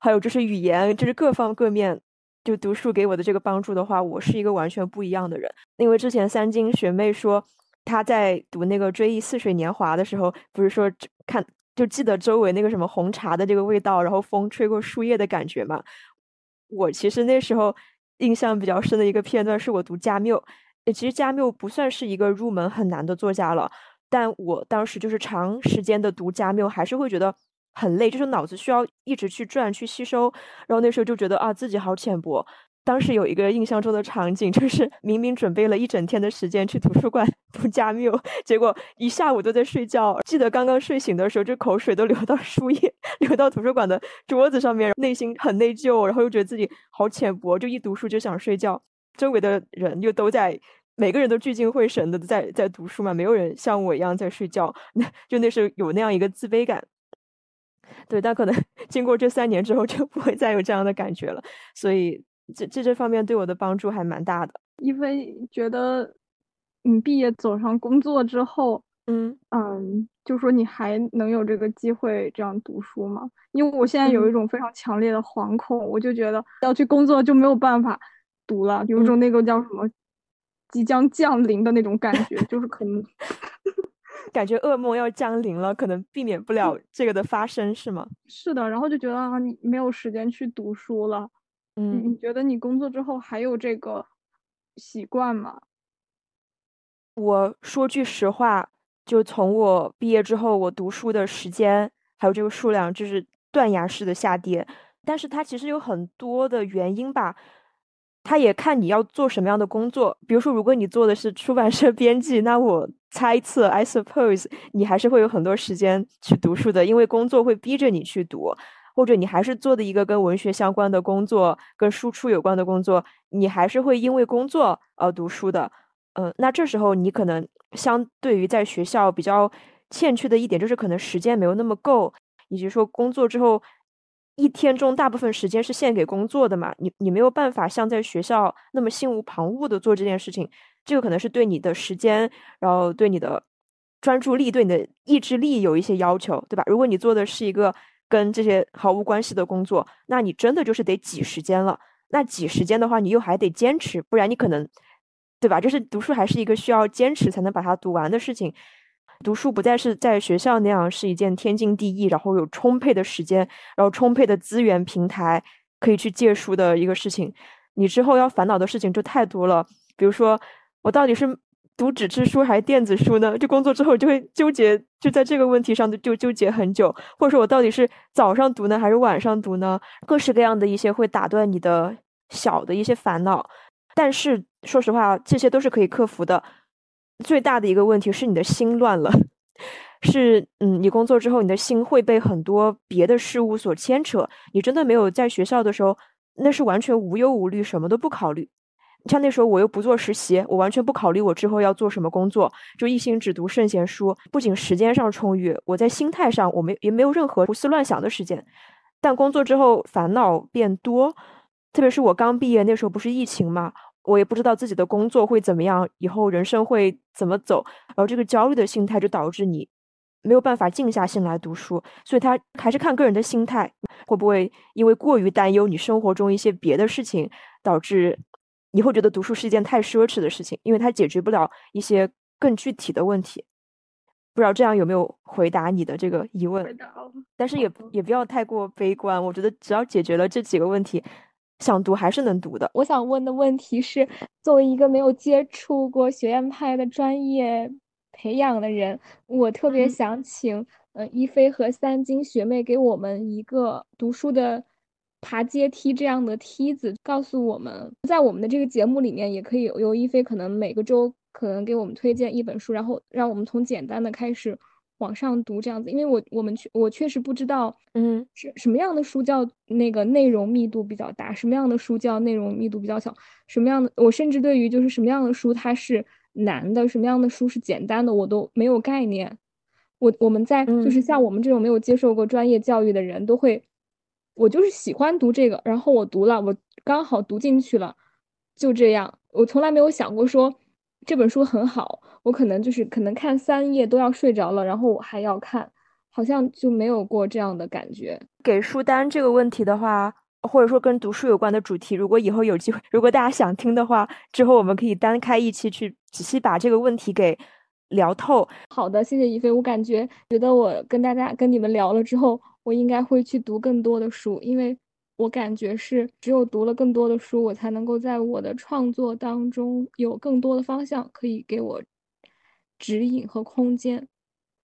[SPEAKER 2] 还有就是语言，就是各方各面，就读书给我的这个帮助的话，我是一个完全不一样的人。因为之前三金学妹说。她在读那个《追忆似水年华》的时候，不是说看就记得周围那个什么红茶的这个味道，然后风吹过树叶的感觉嘛？我其实那时候印象比较深的一个片段是我读加缪。其实加缪不算是一个入门很难的作家了，但我当时就是长时间的读加缪，还是会觉得很累，就是脑子需要一直去转去吸收，然后那时候就觉得啊自己好浅薄。当时有一个印象中的场景，<laughs> 就是明明准备了一整天的时间去图书馆读加缪，结果一下午都在睡觉。记得刚刚睡醒的时候，这口水都流到书页，<laughs> 流到图书馆的桌子上面，内心很内疚，然后又觉得自己好浅薄，就一读书就想睡觉。周围的人又都在，每个人都聚精会神的在在读书嘛，没有人像我一样在睡觉。那就那时候有那样一个自卑感。对，但可能 <laughs> 经过这三年之后，就不会再有这样的感觉了。所以。这这这方面对我的帮助还蛮大的。
[SPEAKER 3] 因为觉得，你毕业走上工作之后，
[SPEAKER 2] 嗯
[SPEAKER 3] 嗯，就说你还能有这个机会这样读书吗？因为我现在有一种非常强烈的惶恐，我就觉得要去工作就没有办法读了，有种那个叫什么即将降临的那种感觉，就是可能 <laughs>
[SPEAKER 2] 感觉噩梦要降临了，可能避免不了 <laughs> 这个的发生，是吗？
[SPEAKER 3] 是的，然后就觉得啊，你没有时间去读书了。
[SPEAKER 2] 嗯，
[SPEAKER 3] 你觉得你工作之后还有这个习惯吗？
[SPEAKER 2] 我说句实话，就从我毕业之后，我读书的时间还有这个数量，就是断崖式的下跌。但是它其实有很多的原因吧，他也看你要做什么样的工作。比如说，如果你做的是出版社编辑，那我猜测，I suppose，你还是会有很多时间去读书的，因为工作会逼着你去读。或者你还是做的一个跟文学相关的工作，跟输出有关的工作，你还是会因为工作而读书的。嗯，那这时候你可能相对于在学校比较欠缺的一点，就是可能时间没有那么够，以及说工作之后一天中大部分时间是献给工作的嘛，你你没有办法像在学校那么心无旁骛的做这件事情，这个可能是对你的时间，然后对你的专注力、对你的意志力有一些要求，对吧？如果你做的是一个。跟这些毫无关系的工作，那你真的就是得挤时间了。那挤时间的话，你又还得坚持，不然你可能，对吧？就是读书还是一个需要坚持才能把它读完的事情。读书不再是在学校那样是一件天经地义，然后有充沛的时间，然后充沛的资源平台可以去借书的一个事情。你之后要烦恼的事情就太多了，比如说我到底是。读纸质书还是电子书呢？就工作之后就会纠结，就在这个问题上就纠结很久。或者说我到底是早上读呢，还是晚上读呢？各式各样的一些会打断你的小的一些烦恼。但是说实话，这些都是可以克服的。最大的一个问题是你的心乱了。是嗯，你工作之后，你的心会被很多别的事物所牵扯。你真的没有在学校的时候，那是完全无忧无虑，什么都不考虑。像那时候我又不做实习，我完全不考虑我之后要做什么工作，就一心只读圣贤书。不仅时间上充裕，我在心态上我没也没有任何胡思乱想的时间。但工作之后烦恼变多，特别是我刚毕业那时候不是疫情嘛，我也不知道自己的工作会怎么样，以后人生会怎么走，然后这个焦虑的心态就导致你没有办法静下心来读书。所以他还是看个人的心态，会不会因为过于担忧你生活中一些别的事情，导致。你会觉得读书是一件太奢侈的事情，因为它解决不了一些更具体的问题。不知道这样有没有回答你的这个疑问？但是也也不要太过悲观。我觉得只要解决了这几个问题，想读还是能读的。
[SPEAKER 1] 我想问的问题是，作为一个没有接触过学院派的专业培养的人，我特别想请呃一菲和三金学妹给我们一个读书的。爬阶梯这样的梯子，告诉我们在我们的这个节目里面，也可以由一菲可能每个周可能给我们推荐一本书，然后让我们从简单的开始往上读这样子。因为我我们确我确实不知道，
[SPEAKER 2] 嗯，
[SPEAKER 1] 是什么样的书叫那个内容密度比较大，什么样的书叫内容密度比较小，什么样的我甚至对于就是什么样的书它是难的，什么样的书是简单的，我都没有概念。我我们在就是像我们这种没有接受过专业教育的人都会。我就是喜欢读这个，然后我读了，我刚好读进去了，就这样。我从来没有想过说这本书很好，我可能就是可能看三页都要睡着了，然后我还要看，好像就没有过这样的感觉。
[SPEAKER 2] 给书单这个问题的话，或者说跟读书有关的主题，如果以后有机会，如果大家想听的话，之后我们可以单开一期去仔细把这个问题给聊透。
[SPEAKER 1] 好的，谢谢一菲，我感觉觉得我跟大家跟你们聊了之后。我应该会去读更多的书，因为我感觉是只有读了更多的书，我才能够在我的创作当中有更多的方向可以给我指引和空间。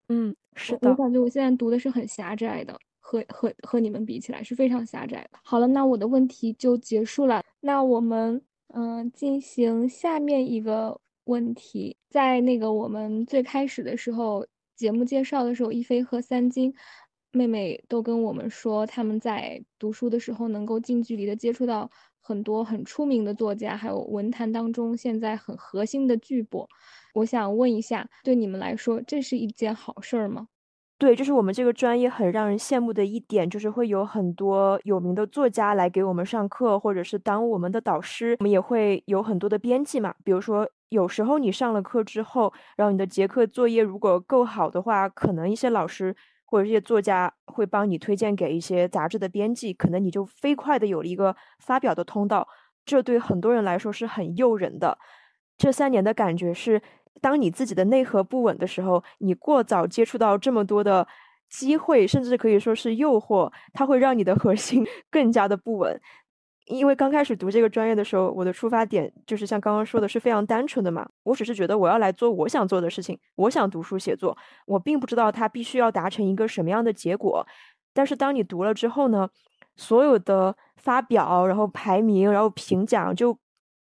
[SPEAKER 2] 嗯，是的。
[SPEAKER 1] 我感觉我现在读的是很狭窄的，和和和你们比起来是非常狭窄的。好了，那我的问题就结束了。那我们嗯进行下面一个问题，在那个我们最开始的时候节目介绍的时候，一菲和三金。妹妹都跟我们说，他们在读书的时候能够近距离的接触到很多很出名的作家，还有文坛当中现在很核心的巨擘。我想问一下，对你们来说，这是一件好事儿吗？
[SPEAKER 2] 对，就是我们这个专业很让人羡慕的一点，就是会有很多有名的作家来给我们上课，或者是当我们的导师。我们也会有很多的编辑嘛，比如说有时候你上了课之后，然后你的结课作业如果够好的话，可能一些老师。或者这些作家会帮你推荐给一些杂志的编辑，可能你就飞快的有了一个发表的通道，这对很多人来说是很诱人的。这三年的感觉是，当你自己的内核不稳的时候，你过早接触到这么多的机会，甚至可以说是诱惑，它会让你的 <laughs> 核心更加的不稳。因为刚开始读这个专业的时候，我的出发点就是像刚刚说的是非常单纯的嘛，我只是觉得我要来做我想做的事情，我想读书写作，我并不知道它必须要达成一个什么样的结果。但是当你读了之后呢，所有的发表，然后排名，然后评奖就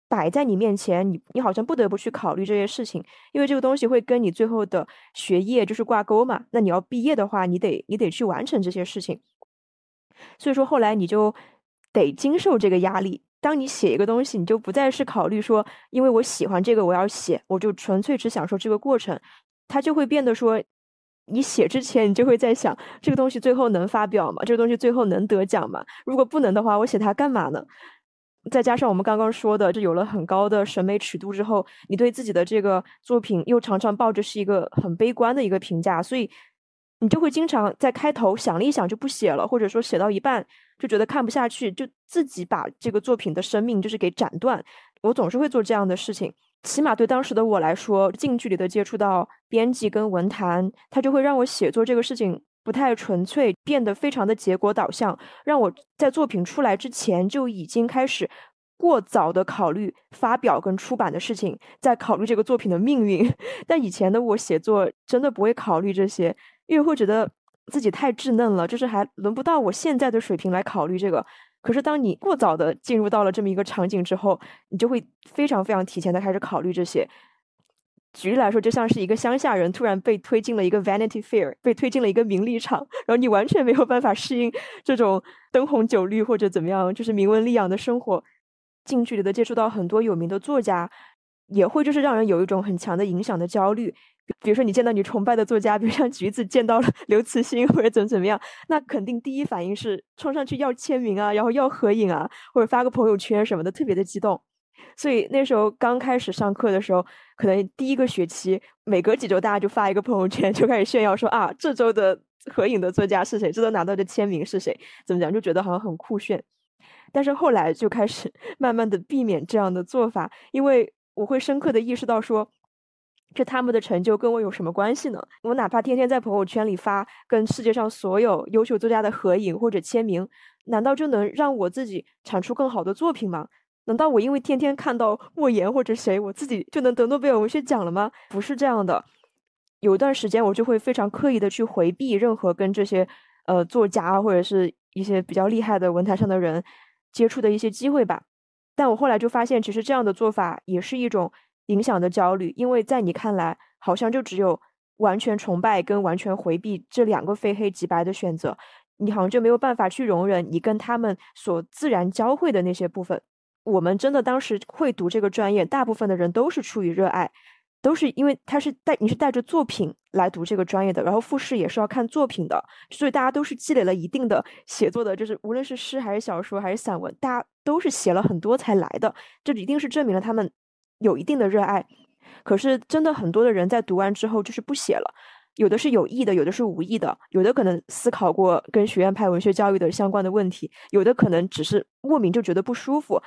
[SPEAKER 2] 摆在你面前，你你好像不得不去考虑这些事情，因为这个东西会跟你最后的学业就是挂钩嘛。那你要毕业的话，你得你得去完成这些事情。所以说后来你就。得经受这个压力。当你写一个东西，你就不再是考虑说，因为我喜欢这个，我要写，我就纯粹只享受这个过程。它就会变得说，你写之前，你就会在想，这个东西最后能发表吗？这个东西最后能得奖吗？如果不能的话，我写它干嘛呢？再加上我们刚刚说的，这有了很高的审美尺度之后，你对自己的这个作品又常常抱着是一个很悲观的一个评价，所以你就会经常在开头想了一想就不写了，或者说写到一半。就觉得看不下去，就自己把这个作品的生命就是给斩断。我总是会做这样的事情，起码对当时的我来说，近距离的接触到编辑跟文坛，它就会让我写作这个事情不太纯粹，变得非常的结果导向，让我在作品出来之前就已经开始过早的考虑发表跟出版的事情，在考虑这个作品的命运。<laughs> 但以前的我写作真的不会考虑这些，因为会觉得。自己太稚嫩了，就是还轮不到我现在的水平来考虑这个。可是当你过早的进入到了这么一个场景之后，你就会非常非常提前的开始考虑这些。举例来说，就像是一个乡下人突然被推进了一个 Vanity Fair，被推进了一个名利场，然后你完全没有办法适应这种灯红酒绿或者怎么样，就是名闻利养的生活，近距离的接触到很多有名的作家，也会就是让人有一种很强的影响的焦虑。比如说你见到你崇拜的作家，比如像橘子见到了刘慈欣或者怎么怎么样，那肯定第一反应是冲上去要签名啊，然后要合影啊，或者发个朋友圈什么的，特别的激动。所以那时候刚开始上课的时候，可能第一个学期每隔几周大家就发一个朋友圈，就开始炫耀说啊，这周的合影的作家是谁，这周拿到的签名是谁，怎么讲就觉得好像很酷炫。但是后来就开始 <laughs> 慢慢的避免这样的做法，因为我会深刻的意识到说，这他们的成就跟我有什么关系呢？我哪怕天天在朋友圈里发跟世界上所有优秀作家的合影或者签名，难道就能让我自己产出更好的作品吗？难道我因为天天看到莫言或者谁，我自己就能得诺贝尔文学奖了吗？不是这样的。有一段时间，我就会非常刻意的去回避任何跟这些呃作家或者是一些比较厉害的文坛上的人接触的一些机会吧。但我后来就发现，其实这样的做法也是一种影响的焦虑，因为在你看来，好像就只有完全崇拜跟完全回避这两个非黑即白的选择，你好像就没有办法去容忍你跟他们所自然交汇的那些部分。我们真的当时会读这个专业，大部分的人都是出于热爱，都是因为他是带你是带着作品来读这个专业的，然后复试也是要看作品的，所以大家都是积累了一定的写作的，就是无论是诗还是小说还是散文，大家都是写了很多才来的，这一定是证明了他们有一定的热爱。可是真的很多的人在读完之后就是不写了，有的是有意的，有的是无意的，有的可能思考过跟学院派文学教育的相关的问题，有的可能只是莫名就觉得不舒服。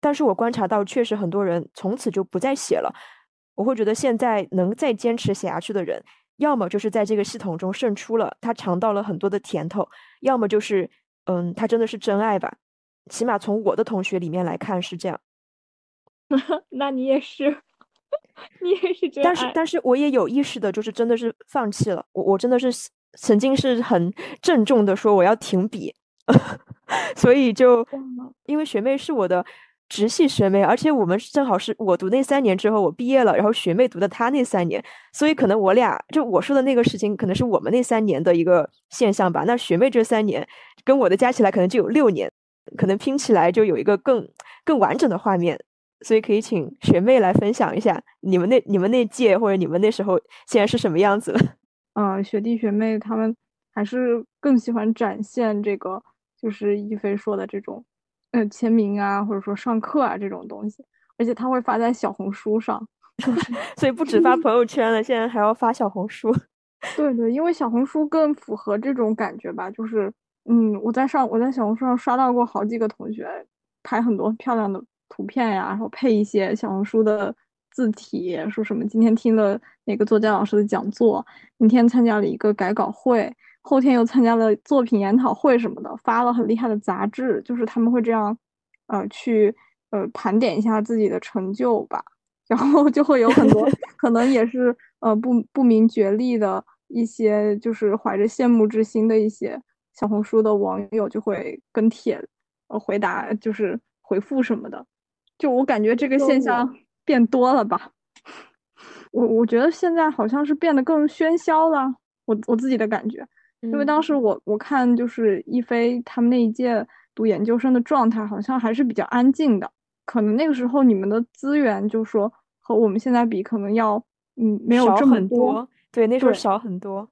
[SPEAKER 2] 但是我观察到，确实很多人从此就不再写了。我会觉得，现在能再坚持写下去的人，要么就是在这个系统中胜出了，他尝到了很多的甜头；要么就是，嗯，他真的是真爱吧。起码从我的同学里面来看是这样。<laughs>
[SPEAKER 1] 那你也是，<laughs> 你也是这
[SPEAKER 2] 样。但是，但是我也有意识的，就是真的是放弃了。我我真的是曾经是很郑重的说我要停笔，<laughs> 所以就因为学妹是我的。直系学妹，而且我们正好是我读那三年之后，我毕业了，然后学妹读的她那三年，所以可能我俩就我说的那个事情，可能是我们那三年的一个现象吧。那学妹这三年跟我的加起来，可能就有六年，可能拼起来就有一个更更完整的画面。所以可以请学妹来分享一下你们那你们那届或者你们那时候现在是什么样子了？<laughs>
[SPEAKER 3] 嗯，学弟学妹他们还是更喜欢展现这个，就是一菲说的这种。呃，签名啊，或者说上课啊这种东西，而且他会发在小红书上，<laughs>
[SPEAKER 2] 所以不止发朋友圈了，现在还要发小红书。<laughs>
[SPEAKER 3] 对对，因为小红书更符合这种感觉吧，就是，嗯，我在上我在小红书上刷到过好几个同学拍很多漂亮的图片呀，然后配一些小红书的字体，说什么今天听了哪个作家老师的讲座，明天参加了一个改稿会。后天又参加了作品研讨会什么的，发了很厉害的杂志，就是他们会这样，呃，去呃盘点一下自己的成就吧，<laughs> 然后就会有很多 <laughs> 可能也是呃不不明觉厉的一些，就是怀着羡慕之心的一些小红书的网友就会跟帖呃回答，就是回复什么的，就我感觉这个现象变多了吧，我我觉得现在好像是变得更喧嚣了，我我自己的感觉。因为当时我我看就是一菲他们那一届读研究生的状态，好像还是比较安静的。可能那个时候你们的资源就说和我们现在比，可能要嗯没有这么
[SPEAKER 2] 多。对，那时候少很多。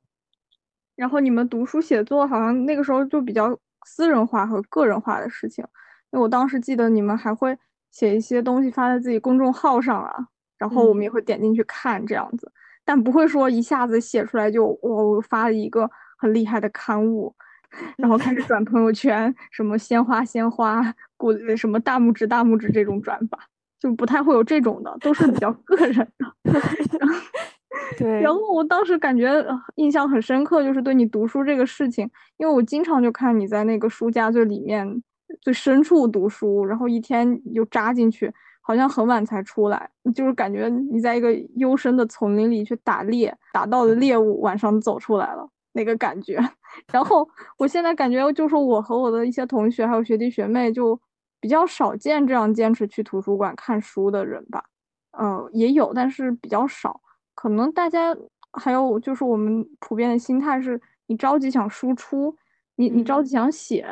[SPEAKER 3] 然后你们读书写作好像那个时候就比较私人化和个人化的事情。因为我当时记得你们还会写一些东西发在自己公众号上啊，然后我们也会点进去看这样子，但不会说一下子写出来就我发了一个。很厉害的刊物，然后开始转朋友圈，什么鲜花鲜花，鼓什么大拇指大拇指这种转法，就不太会有这种的，都是比较个人的。<laughs>
[SPEAKER 2] 对。
[SPEAKER 3] 然后我当时感觉印象很深刻，就是对你读书这个事情，因为我经常就看你在那个书架最里面最深处读书，然后一天又扎进去，好像很晚才出来，就是感觉你在一个幽深的丛林里去打猎，打到了猎物，晚上走出来了。那个感觉，<laughs> 然后我现在感觉就是我和我的一些同学还有学弟学妹就比较少见这样坚持去图书馆看书的人吧，呃，也有，但是比较少。可能大家还有就是我们普遍的心态是，你着急想输出，你你着急想写，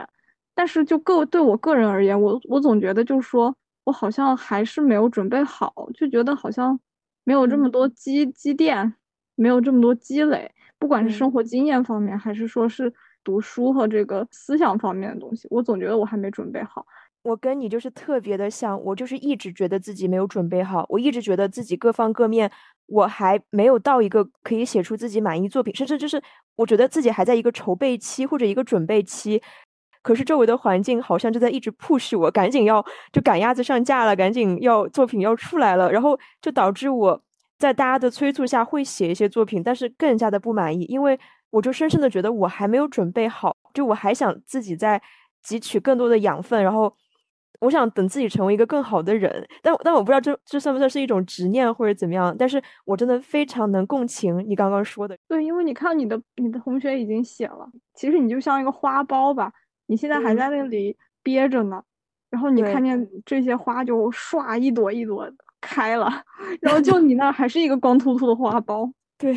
[SPEAKER 3] 但是就个对我个人而言，我我总觉得就是说我好像还是没有准备好，就觉得好像没有这么多积积淀，没有这么多积累，不管是生活经验方面，还是说是读书和这个思想方面的东西，我总觉得我还没准备好。
[SPEAKER 2] 我跟你就是特别的像，我就是一直觉得自己没有准备好，我一直觉得自己各方各面我还没有到一个可以写出自己满意作品，甚至就是我觉得自己还在一个筹备期或者一个准备期，可是周围的环境好像就在一直 push 我，赶紧要就赶鸭子上架了，赶紧要作品要出来了，然后就导致我在大家的催促下会写一些作品，但是更加的不满意，因为我就深深的觉得我还没有准备好，就我还想自己在汲取更多的养分，然后。我想等自己成为一个更好的人，但但我不知道这这算不算是一种执念或者怎么样。但是我真的非常能共情你刚刚说的。
[SPEAKER 3] 对，因为你看你的你的同学已经写了，其实你就像一个花苞吧，你现在还在那里憋着呢，然后你看见这些花就唰一朵一朵开了，<laughs> 然后就你那还是一个光秃秃的花苞。<laughs>
[SPEAKER 2] 对，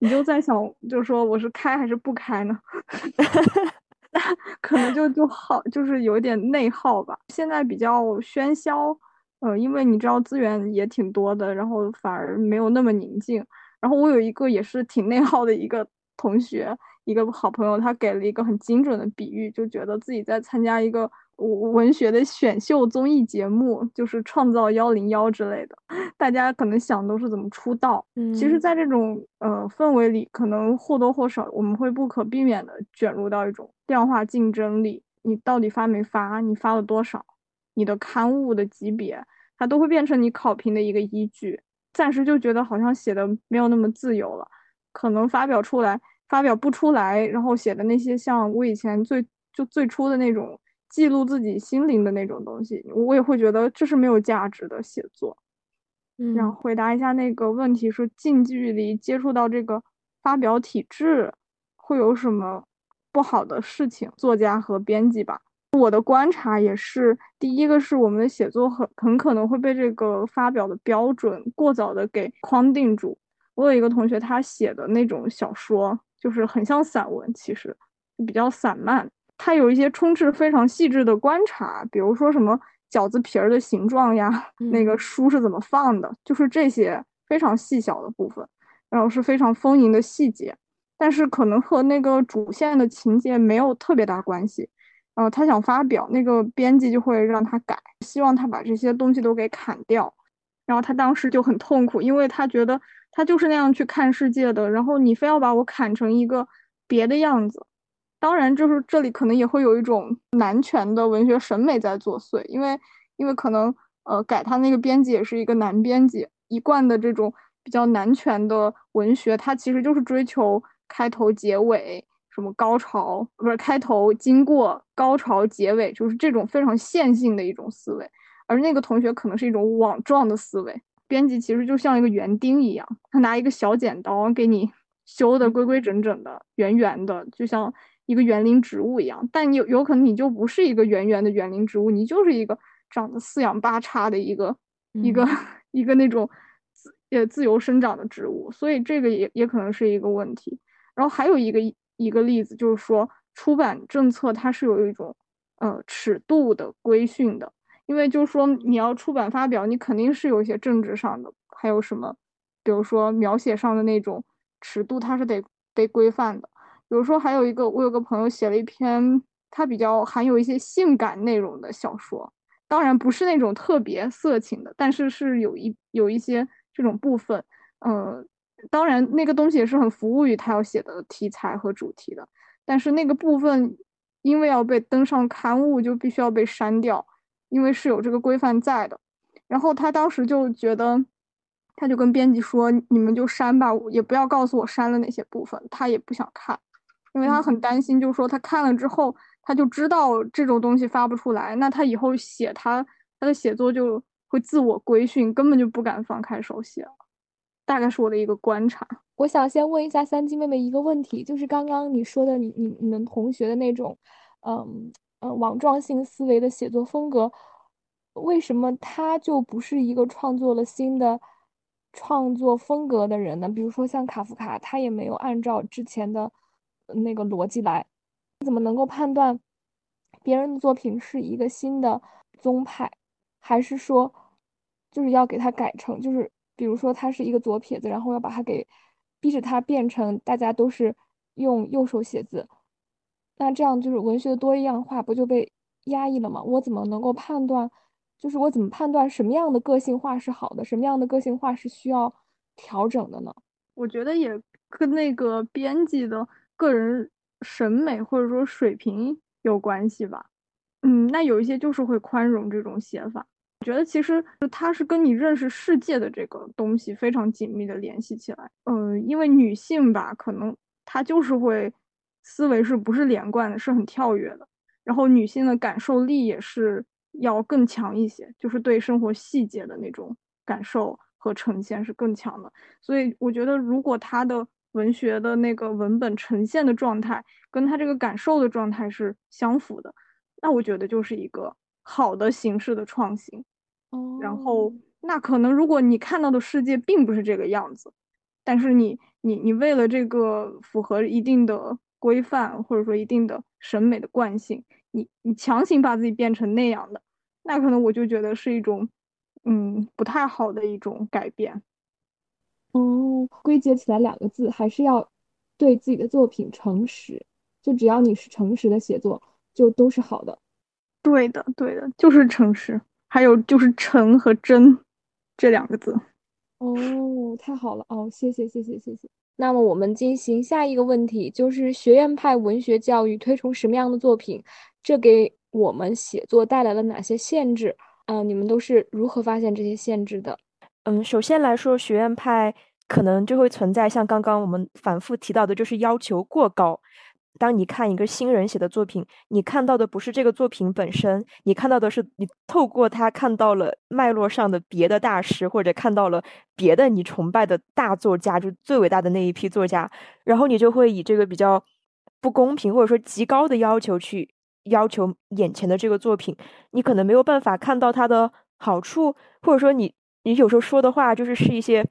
[SPEAKER 3] 你就在想，就是说我是开还是不开呢？<laughs> 可能就就好，就是有点内耗吧。现在比较喧嚣，呃，因为你知道资源也挺多的，然后反而没有那么宁静。然后我有一个也是挺内耗的一个同学，一个好朋友，他给了一个很精准的比喻，就觉得自己在参加一个。文学的选秀综艺节目就是创造幺零幺之类的，<laughs> 大家可能想都是怎么出道。嗯，其实，在这种呃氛围里，可能或多或少我们会不可避免的卷入到一种量化竞争里。你到底发没发？你发了多少？你的刊物的级别，它都会变成你考评的一个依据。暂时就觉得好像写的没有那么自由了，可能发表出来，发表不出来，然后写的那些像我以前最就最初的那种。记录自己心灵的那种东西，我也会觉得这是没有价值的写作。
[SPEAKER 2] 嗯，
[SPEAKER 3] 然后回答一下那个问题，是近距离接触到这个发表体制会有什么不好的事情？作家和编辑吧，我的观察也是，第一个是我们的写作很很可能会被这个发表的标准过早的给框定住。我有一个同学，他写的那种小说就是很像散文，其实比较散漫。他有一些充斥非常细致的观察，比如说什么饺子皮儿的形状呀，那个书是怎么放的，就是这些非常细小的部分，然后是非常丰盈的细节，但是可能和那个主线的情节没有特别大关系。然后他想发表，那个编辑就会让他改，希望他把这些东西都给砍掉。然后他当时就很痛苦，因为他觉得他就是那样去看世界的，然后你非要把我砍成一个别的样子。当然，就是这里可能也会有一种男权的文学审美在作祟，因为因为可能呃改他那个编辑也是一个男编辑，一贯的这种比较男权的文学，它其实就是追求开头结尾什么高潮，不是开头经过高潮结尾，就是这种非常线性的一种思维，而那个同学可能是一种网状的思维，编辑其实就像一个园丁一样，他拿一个小剪刀给你修的规规整整的、圆圆的，就像。一个园林植物一样，但有有可能你就不是一个圆圆的园林植物，你就是一个长得四仰八叉的一个一个 <laughs> 一个那种自呃自由生长的植物，所以这个也也可能是一个问题。然后还有一个一个例子就是说，出版政策它是有一种呃尺度的规训的，因为就是说你要出版发表，你肯定是有一些政治上的，还有什么，比如说描写上的那种尺度，它是得被规范的。比如说，还有一个，我有个朋友写了一篇，他比较含有一些性感内容的小说，当然不是那种特别色情的，但是是有一有一些这种部分，嗯，当然那个东西也是很服务于他要写的题材和主题的，但是那个部分因为要被登上刊物，就必须要被删掉，因为是有这个规范在的。然后他当时就觉得。他就跟编辑说：“你们就删吧，也不要告诉我删了哪些部分。”他也不想看。因为他很担心，就是说他看了之后，他就知道这种东西发不出来，那他以后写他他的写作就会自我规训，根本就不敢放开手写了。大概是我的一个观察。
[SPEAKER 1] 我想先问一下三金妹妹一个问题，就是刚刚你说的你你你们同学的那种，嗯嗯网状性思维的写作风格，为什么他就不是一个创作了新的创作风格的人呢？比如说像卡夫卡，他也没有按照之前的那个逻辑来，怎么能够判断别人的作品是一个新的宗派，还是说就是要给他改成，就是比如说他是一个左撇子，然后要把他给逼着他变成大家都是用右手写字，那这样就是文学的多样化不就被压抑了吗？我怎么能够判断？就是我怎么判断什么样的个性化是好的，什么样的个性化是需要调整的呢？
[SPEAKER 3] 我觉得也跟那个编辑的个人审美或者说水平有关系吧。嗯，那有一些就是会宽容这种写法。我觉得其实它是跟你认识世界的这个东西非常紧密的联系起来。嗯，因为女性吧，可能她就是会思维是不是连贯的，是很跳跃的。然后女性的感受力也是。要更强一些，就是对生活细节的那种感受和呈现是更强的。所以我觉得，如果她的文学的那个文本呈现的状态跟她这个感受的状态是相符的，那我觉得就是一个好的形式的创新。
[SPEAKER 1] 哦。
[SPEAKER 3] 然后，那可能如果你看到的世界并不是这个样子，但是你你你为了这个符合一定的规范或者说一定的审美的惯性。你你强行把自己变成那样的，那可能我就觉得是一种，嗯，不太好的一种改变。
[SPEAKER 1] 哦，归结起来两个字，还是要对自己的作品诚实。就只要你是诚实的写作，就都是好的。
[SPEAKER 3] 对的，对的，就是诚实。还有就是诚和真这两个字。
[SPEAKER 1] 哦，太好了哦，谢谢谢谢谢谢。那么我们进行下一个问题，就是学院派文学教育推崇什么样的作品？这给我们写作带来了哪些限制？嗯，你们都是如何发现这些限制的？
[SPEAKER 2] 嗯，首先来说，学院派可能就会存在像刚刚我们反复提到的，就是要求过高。当你看一个新人写的作品，你看到的不是这个作品本身，你看到的是你透过他看到了脉络上的别的大师，或者看到了别的你崇拜的大作家，就最伟大的那一批作家，然后你就会以这个比较不公平或者说极高的要求去要求眼前的这个作品，你可能没有办法看到它的好处，或者说你你有时候说的话就是是一些。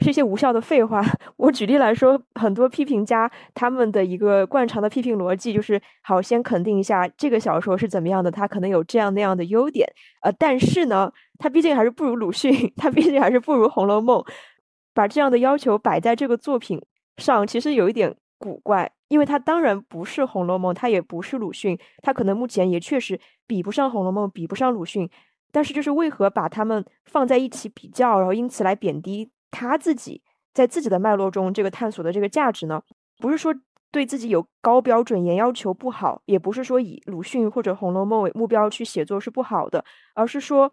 [SPEAKER 2] 是一些无效的废话。<laughs> 我举例来说，很多批评家他们的一个惯常的批评逻辑就是：好，先肯定一下这个小说是怎么样的，它可能有这样那样的优点，呃，但是呢，它毕竟还是不如鲁迅，<laughs> 它毕竟还是不如《红楼梦》。把这样的要求摆在这个作品上，其实有一点古怪，因为它当然不是《红楼梦》，它也不是鲁迅，它可能目前也确实比不上《红楼梦》，比不上鲁迅。但是，就是为何把它们放在一起比较，然后因此来贬低？他自己在自己的脉络中，这个探索的这个价值呢，不是说对自己有高标准严要求不好，也不是说以鲁迅或者《红楼梦》为目标去写作是不好的，而是说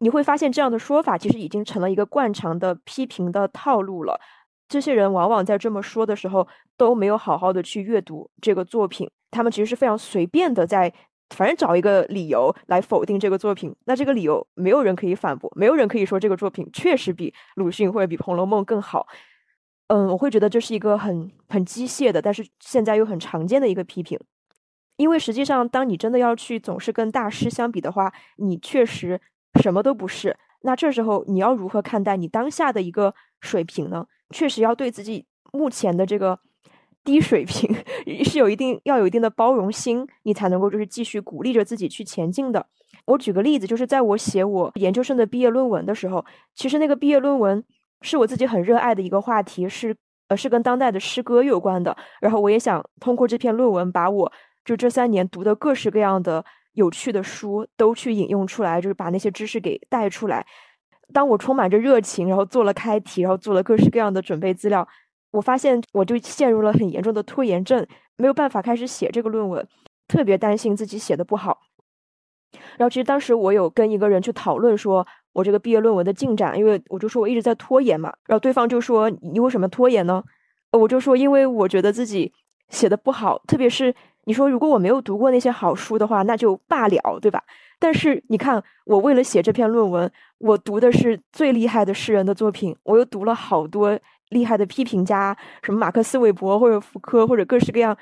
[SPEAKER 2] 你会发现这样的说法其实已经成了一个惯常的批评的套路了。这些人往往在这么说的时候都没有好好的去阅读这个作品，他们其实是非常随便的在。反正找一个理由来否定这个作品，那这个理由没有人可以反驳，没有人可以说这个作品确实比鲁迅或者比《红楼梦》更好。嗯，我会觉得这是一个很很机械的，但是现在又很常见的一个批评。因为实际上，当你真的要去总是跟大师相比的话，你确实什么都不是。那这时候你要如何看待你当下的一个水平呢？确实要对自己目前的这个。低水平是有一定要有一定的包容心，你才能够就是继续鼓励着自己去前进的。我举个例子，就是在我写我研究生的毕业论文的时候，其实那个毕业论文是我自己很热爱的一个话题，是呃是跟当代的诗歌有关的。然后我也想通过这篇论文，把我就这三年读的各式各样的有趣的书都去引用出来，就是把那些知识给带出来。当我充满着热情，然后做了开题，然后做了各式各样的准备资料。我发现我就陷入了很严重的拖延症，没有办法开始写这个论文，特别担心自己写的不好。然后其实当时我有跟一个人去讨论，说我这个毕业论文的进展，因为我就说我一直在拖延嘛。然后对方就说你为什么拖延呢？我就说因为我觉得自己写的不好，特别是你说如果我没有读过那些好书的话，那就罢了，对吧？但是你看，我为了写这篇论文，我读的是最厉害的诗人的作品，我又读了好多。厉害的批评家，什么马克思韦伯或者福柯或者各式各样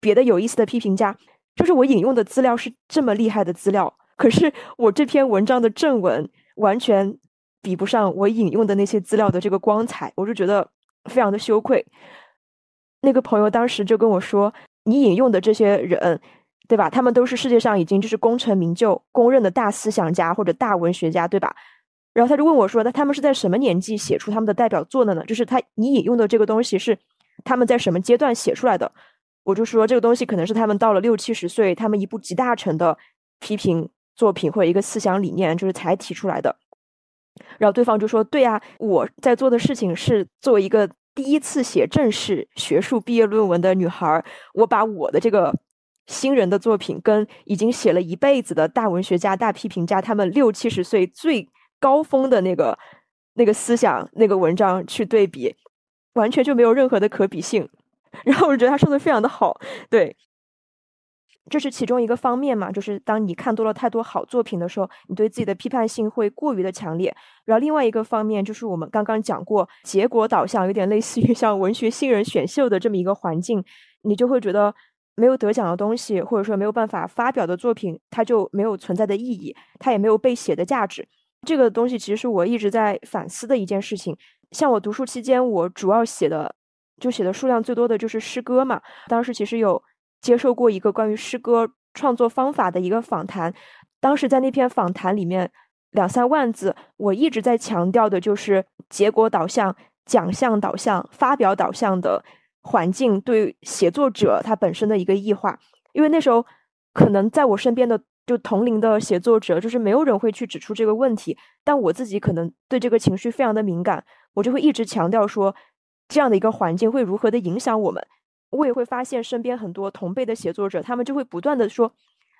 [SPEAKER 2] 别的有意思的批评家，就是我引用的资料是这么厉害的资料，可是我这篇文章的正文完全比不上我引用的那些资料的这个光彩，我就觉得非常的羞愧。那个朋友当时就跟我说：“你引用的这些人，对吧？他们都是世界上已经就是功成名就、公认的大思想家或者大文学家，对吧？”然后他就问我说：“那他们是在什么年纪写出他们的代表作的呢？就是他你引用的这个东西是他们在什么阶段写出来的？”我就说这个东西可能是他们到了六七十岁，他们一部集大成的批评作品或者一个思想理念，就是才提出来的。然后对方就说：“对呀，我在做的事情是作为一个第一次写正式学术毕业论文的女孩，我把我的这个新人的作品跟已经写了一辈子的大文学家、大批评家他们六七十岁最高峰的那个那个思想那个文章去对比，完全就没有任何的可比性。<laughs> ”然后我觉得他说的非常的好，对，这是其中一个方面嘛，就是当你看多了太多好作品的时候，你对自己的批判性会过于的强烈。然后另外一个方面就是我们刚刚讲过，结果导向有点类似于像文学新人选秀的这么一个环境，你就会觉得没有得奖的东西，或者说没有办法发表的作品，它就没有存在的意义，它也没有被写的价值。这个东西其实是我一直在反思的一件事情。像我读书期间，我主要写的。就写的数量最多的就是诗歌嘛。当时其实有接受过一个关于诗歌创作方法的一个访谈，当时在那篇访谈里面两三万字，我一直在强调的就是结果导向、奖项导向、发表导向的环境对写作者他本身的一个异化。因为那时候可能在我身边的就同龄的写作者，就是没有人会去指出这个问题，但我自己可能对这个情绪非常的敏感，我就会一直强调说。这样的一个环境会如何的影响我们？我也会发现身边很多同辈的写作者，他们就会不断的说：“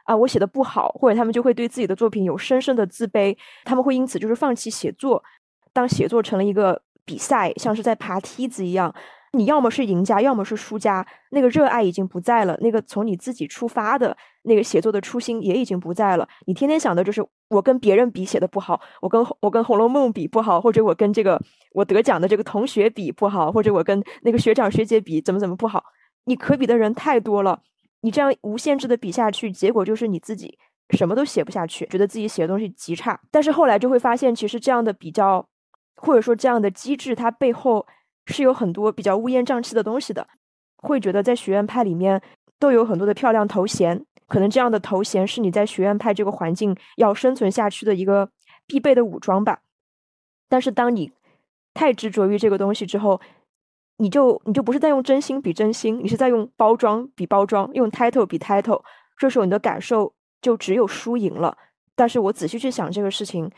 [SPEAKER 2] 啊，我写的不好。”或者他们就会对自己的作品有深深的自卑，他们会因此就是放弃写作。当写作成了一个比赛，像是在爬梯子一样。你要么是赢家，要么是输家。那个热爱已经不在了，那个从你自己出发的那个写作的初心也已经不在了。你天天想的就是我跟别人比写的不好，我跟我跟《红楼梦》比不好，或者我跟这个我得奖的这个同学比不好，或者我跟那个学长学姐比怎么怎么不好。你可比的人太多了，你这样无限制的比下去，结果就是你自己什么都写不下去，觉得自己写的东西极差。但是后来就会发现，其实这样的比较，或者说这样的机制，它背后。是有很多比较乌烟瘴气的东西的，会觉得在学院派里面都有很多的漂亮头衔，可能这样的头衔是你在学院派这个环境要生存下去的一个必备的武装吧。但是当你太执着于这个东西之后，你就你就不是在用真心比真心，你是在用包装比包装，用 title 比 title，这时候你的感受就只有输赢了。但是我仔细去想这个事情，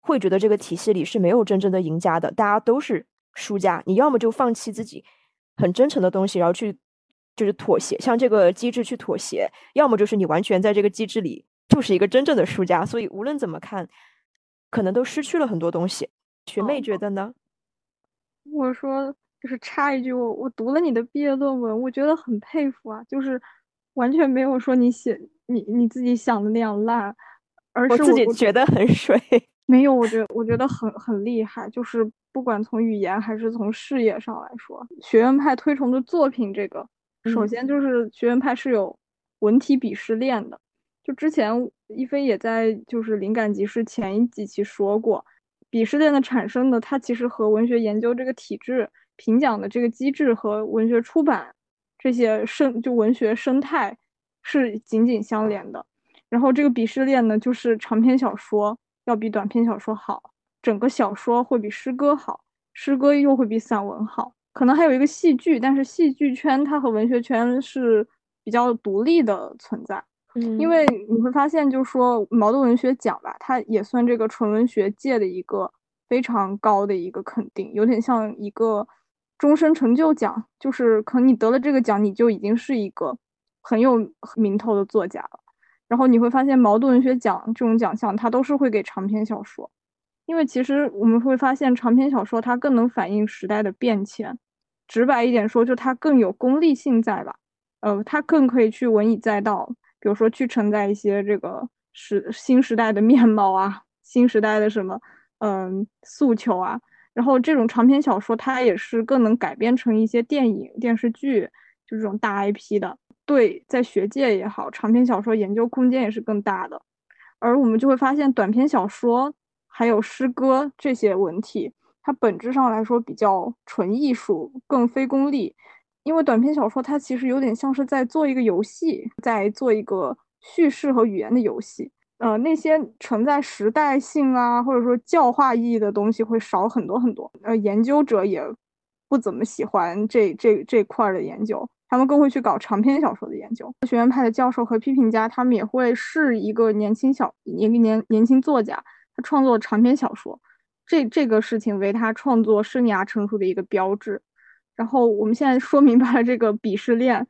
[SPEAKER 2] 会觉得这个体系里是没有真正的赢家的，大家都是。输家，你要么就放弃自己很真诚的东西，然后去就是妥协，向这个机制去妥协；要么就是你完全在这个机制里就是一个真正的输家。所以无论怎么看，可能都失去了很多东西。学妹觉得呢？
[SPEAKER 3] 我说就是插一句，我我读了你的毕业论文，我觉得很佩服啊，就是完全没有说你写你你自己想的那样烂，而是
[SPEAKER 2] 我自己觉得很水。
[SPEAKER 3] 没有，我觉得我觉得很很厉害，就是不管从语言还是从事业上来说，学院派推崇的作品这个，首先就是学院派是有文体鄙视链的。就之前一菲也在就是灵感集市前一几期说过，鄙视链的产生呢，它其实和文学研究这个体制、评奖的这个机制和文学出版这些生就文学生态是紧紧相连的。然后这个鄙视链呢，就是长篇小说。要比短篇小说好，整个小说会比诗歌好，诗歌又会比散文好，可能还有一个戏剧，但是戏剧圈它和文学圈是比较独立的存在。
[SPEAKER 2] 嗯，
[SPEAKER 3] 因为你会发现，就是说茅盾文学奖吧，它也算这个纯文学界的一个非常高的一个肯定，有点像一个终身成就奖，就是可能你得了这个奖，你就已经是一个很有名头的作家了。然后你会发现，茅盾文学奖这种奖项，它都是会给长篇小说，因为其实我们会发现，长篇小说它更能反映时代的变迁。直白一点说，就它更有功利性在吧？呃，它更可以去文以载道，比如说去承载一些这个时新时代的面貌啊，新时代的什么嗯诉求啊。然后这种长篇小说，它也是更能改编成一些电影、电视剧，就这种大 IP 的。对，在学界也好，长篇小说研究空间也是更大的。而我们就会发现，短篇小说还有诗歌这些文体，它本质上来说比较纯艺术，更非功利。因为短篇小说它其实有点像是在做一个游戏，在做一个叙事和语言的游戏。呃，那些存在时代性啊，或者说教化意义的东西会少很多很多。呃，研究者也不怎么喜欢这这这块的研究，他们更会去搞长篇小说的研究。学院派的教授和批评家，他们也会是一个年轻小一个年年轻作家，他创作长篇小说，这这个事情为他创作生涯成熟的一个标志。然后我们现在说明白了这个鄙视链。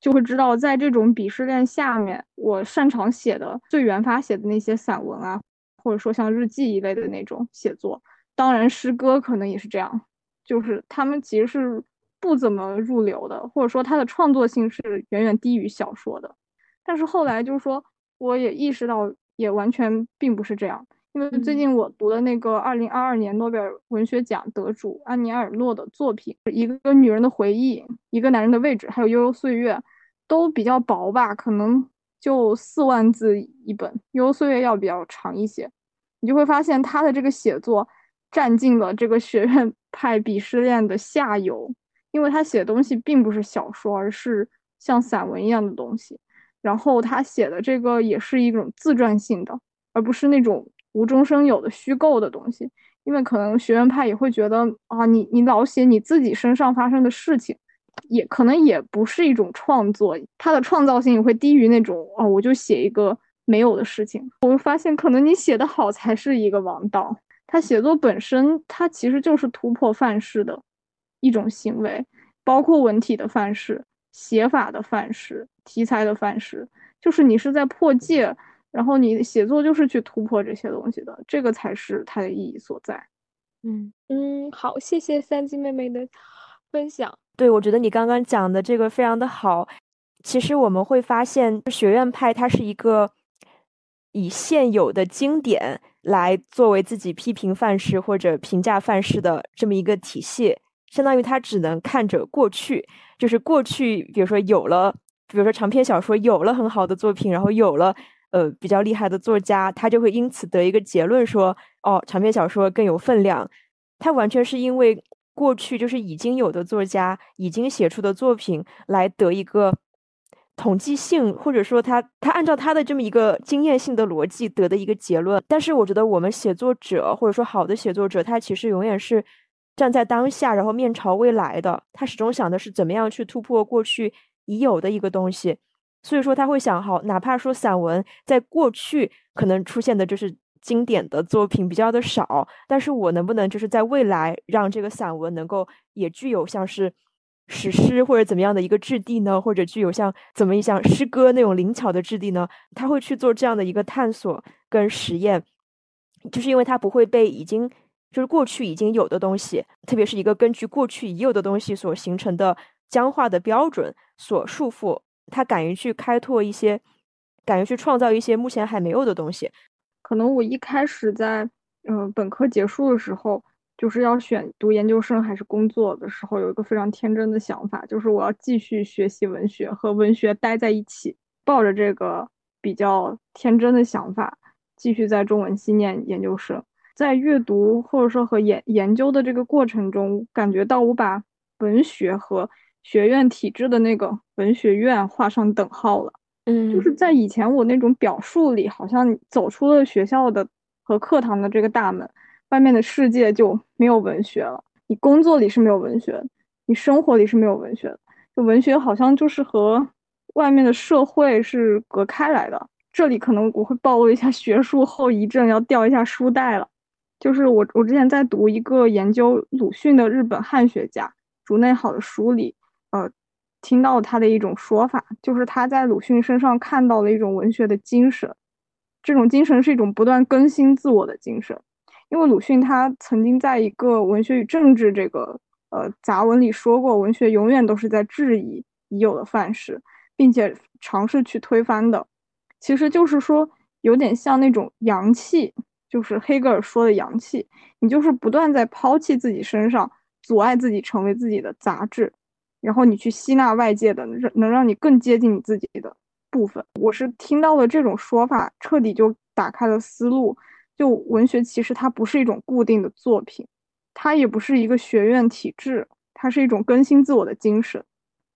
[SPEAKER 3] 就会知道，在这种鄙视链下面，我擅长写的、最原发写的那些散文啊，或者说像日记一类的那种写作，当然诗歌可能也是这样，就是他们其实是不怎么入流的，或者说他的创作性是远远低于小说的。但是后来就是说，我也意识到，也完全并不是这样。因为最近我读的那个二零二二年诺贝尔文学奖得主安妮埃尔诺的作品，一个女人的回忆，一个男人的位置，还有悠悠岁月，都比较薄吧，可能就四万字一本，悠悠岁月要比较长一些。你就会发现他的这个写作占尽了这个学院派鄙视链的下游，因为他写的东西并不是小说，而是像散文一样的东西。然后他写的这个也是一种自传性的，而不是那种。无中生有的虚构的东西，因为可能学院派也会觉得啊，你你老写你自己身上发生的事情，也可能也不是一种创作，他的创造性也会低于那种哦，我就写一个没有的事情。我会发现，可能你写的好才是一个王道。他写作本身，它其实就是突破范式的一种行为，包括文体的范式、写法的范式、题材的范式，就是你是在破界。然后你写作就是去突破这些东西的，这个才是它的意义所在。
[SPEAKER 1] 嗯嗯，好，谢谢三金妹妹的分享。
[SPEAKER 2] 对，我觉得你刚刚讲的这个非常的好。其实我们会发现，学院派它是一个以现有的经典来作为自己批评范式或者评价范式的这么一个体系，相当于他只能看着过去，就是过去，比如说有了，比如说长篇小说有了很好的作品，然后有了。呃，比较厉害的作家，他就会因此得一个结论说，哦，长篇小说更有分量。他完全是因为过去就是已经有的作家已经写出的作品来得一个统计性，或者说他他按照他的这么一个经验性的逻辑得的一个结论。但是我觉得我们写作者或者说好的写作者，他其实永远是站在当下，然后面朝未来的。他始终想的是怎么样去突破过去已有的一个东西。所以说他会想，好，哪怕说散文在过去可能出现的就是经典的作品比较的少，但是我能不能就是在未来让这个散文能够也具有像是史诗或者怎么样的一个质地呢？或者具有像怎么一像诗歌那种灵巧的质地呢？他会去做这样的一个探索跟实验，就是因为他不会被已经就是过去已经有的东西，特别是一个根据过去已有的东西所形成的僵化的标准所束缚。他敢于去开拓一些，敢于去创造一些目前还没有的东西。
[SPEAKER 3] 可能我一开始在嗯本科结束的时候，就是要选读研究生还是工作的时候，有一个非常天真的想法，就是我要继续学习文学和文学待在一起，抱着这个比较天真的想法，继续在中文系念研究生。在阅读或者说和研研究的这个过程中，感觉到我把文学和学院体制的那个文学院画上等号了，
[SPEAKER 2] 嗯，
[SPEAKER 3] 就是在以前我那种表述里，好像走出了学校的和课堂的这个大门，外面的世界就没有文学了。你工作里是没有文学，你生活里是没有文学的，就文学好像就是和外面的社会是隔开来的。这里可能我会暴露一下学术后遗症，要掉一下书袋了。就是我我之前在读一个研究鲁迅的日本汉学家竹内好的书里。呃，听到他的一种说法，就是他在鲁迅身上看到了一种文学的精神，这种精神是一种不断更新自我的精神。因为鲁迅他曾经在一个《文学与政治》这个呃杂文里说过，文学永远都是在质疑已有的范式，并且尝试去推翻的。其实就是说，有点像那种阳气，就是黑格尔说的阳气，你就是不断在抛弃自己身上，阻碍自己成为自己的杂质。然后你去吸纳外界的，能让你更接近你自己的部分。我是听到了这种说法，彻底就打开了思路。就文学其实它不是一种固定的作品，它也不是一个学院体制，它是一种更新自我的精神。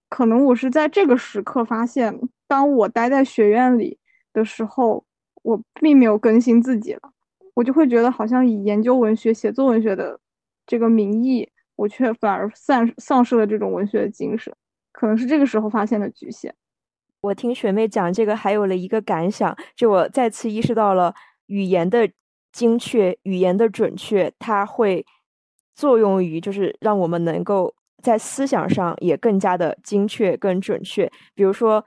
[SPEAKER 3] 可能我是在这个时刻发现，当我待在学院里的时候，我并没有更新自己了，我就会觉得好像以研究文学、写作文学的这个名义，我却反而丧丧失了这种文学的精神。可能是这个时候发现的局限。
[SPEAKER 2] 我听学妹讲这个，还有了一个感想，就我再次意识到了语言的。精确语言的准确，它会作用于就是让我们能够在思想上也更加的精确、更准确。比如说，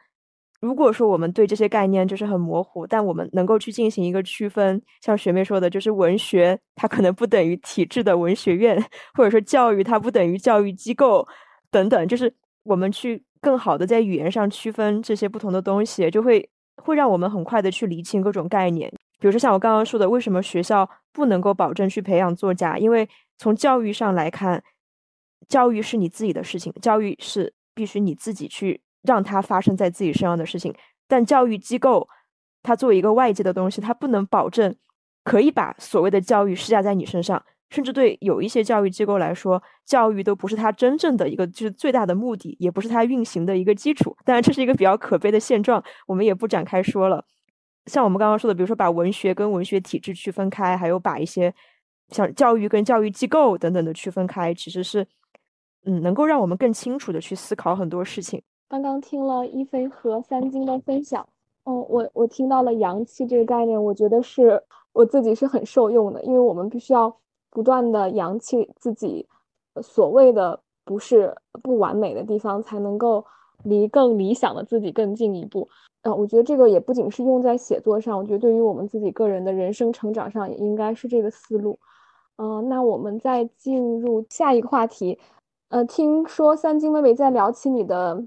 [SPEAKER 2] 如果说我们对这些概念就是很模糊，但我们能够去进行一个区分，像学妹说的，就是文学它可能不等于体制的文学院，或者说教育它不等于教育机构等等，就是我们去更好的在语言上区分这些不同的东西，就会会让我们很快的去理清各种概念。比如说像我刚刚说的，为什么学校不能够保证去培养作家？因为从教育上来看，教育是你自己的事情，教育是必须你自己去让它发生在自己身上的事情。但教育机构它作为一个外界的东西，它不能保证可以把所谓的教育施加在你身上。甚至对有一些教育机构来说，教育都不是它真正的一个就是最大的目的，也不是它运行的一个基础。当然，这是一个比较可悲的现状，我们也不展开说了。像我们刚刚说的，比如说把文学跟文学体制区分开，还有把一些像教育跟教育机构等等的区分开，其实是嗯，能够让我们更清楚的去思考很多事情。
[SPEAKER 1] 刚刚听了一飞和三金的分享，嗯，我我听到了阳气这个概念，我觉得是我自己是很受用的，因为我们必须要不断的扬弃自己所谓的不是不完美的地方，才能够离更理想的自己更进一步。啊，我觉得这个也不仅是用在写作上，我觉得对于我们自己个人的人生成长上，也应该是这个思路。嗯，那我们再进入下一个话题。呃，听说三金妹妹在聊起你的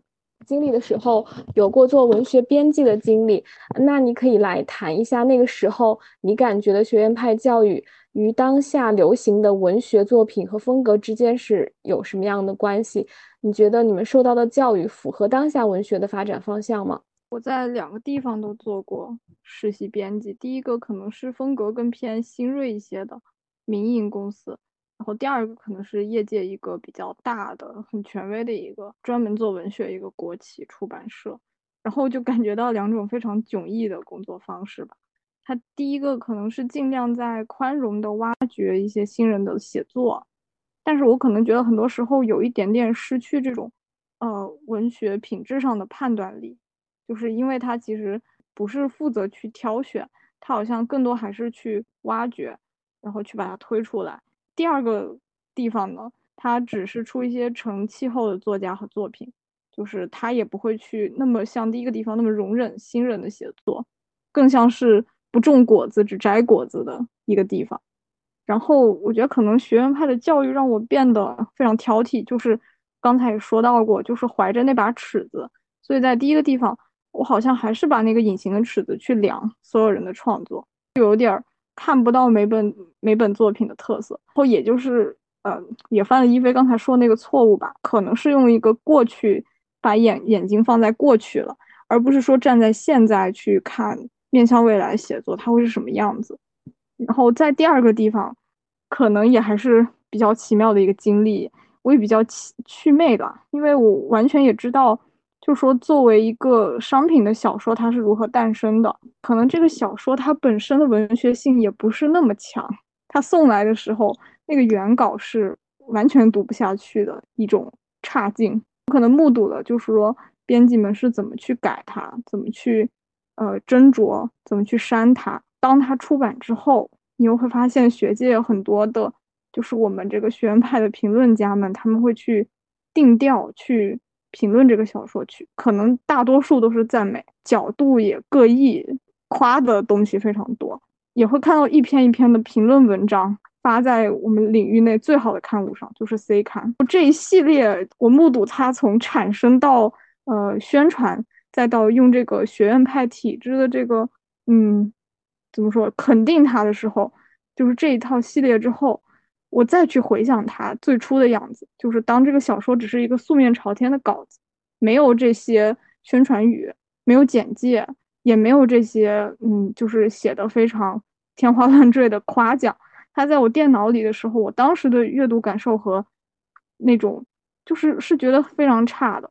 [SPEAKER 1] 经历的时候，有过做文学编辑的经历，那你可以来谈一下那个时候你感觉的学院派教育与当下流行的文学作品和风格之间是有什么样的关系？你觉得你们受到的教育符合当下文学的发展方向吗？
[SPEAKER 3] 我在两个地方都做过实习编辑，第一个可能是风格更偏新锐一些的民营公司，然后第二个可能是业界一个比较大的、很权威的一个专门做文学一个国企出版社，然后就感觉到两种非常迥异的工作方式吧。它第一个可能是尽量在宽容的挖掘一些新人的写作，但是我可能觉得很多时候有一点点失去这种呃文学品质上的判断力。就是因为他其实不是负责去挑选，他好像更多还是去挖掘，然后去把它推出来。第二个地方呢，他只是出一些成气候的作家和作品，就是他也不会去那么像第一个地方那么容忍新人的写作，更像是不种果子只摘果子的一个地方。然后我觉得可能学院派的教育让我变得非常挑剔，就是刚才也说到过，就是怀着那把尺子，所以在第一个地方。我好像还是把那个隐形的尺子去量所有人的创作，就有点儿看不到每本每本作品的特色。然后也就是，呃，也犯了一菲刚才说那个错误吧，可能是用一个过去把眼眼睛放在过去了，而不是说站在现在去看面向未来写作它会是什么样子。然后在第二个地方，可能也还是比较奇妙的一个经历，我也比较趣趣味吧，因为我完全也知道。就说作为一个商品的小说，它是如何诞生的？可能这个小说它本身的文学性也不是那么强，它送来的时候，那个原稿是完全读不下去的一种差劲。我可能目睹了，就是说编辑们是怎么去改它，怎么去呃斟酌，怎么去删它。当它出版之后，你又会发现学界有很多的，就是我们这个学院派的评论家们，他们会去定调去。评论这个小说去，可能大多数都是赞美，角度也各异，夸的东西非常多，也会看到一篇一篇的评论文章发在我们领域内最好的刊物上，就是 C 刊。这一系列，我目睹它从产生到呃宣传，再到用这个学院派体制的这个嗯怎么说肯定它的时候，就是这一套系列之后。我再去回想它最初的样子，就是当这个小说只是一个素面朝天的稿子，没有这些宣传语，没有简介，也没有这些，嗯，就是写的非常 <laughs> 天花乱坠的夸奖。它在我电脑里的时候，我当时的阅读感受和那种就是是觉得非常差的，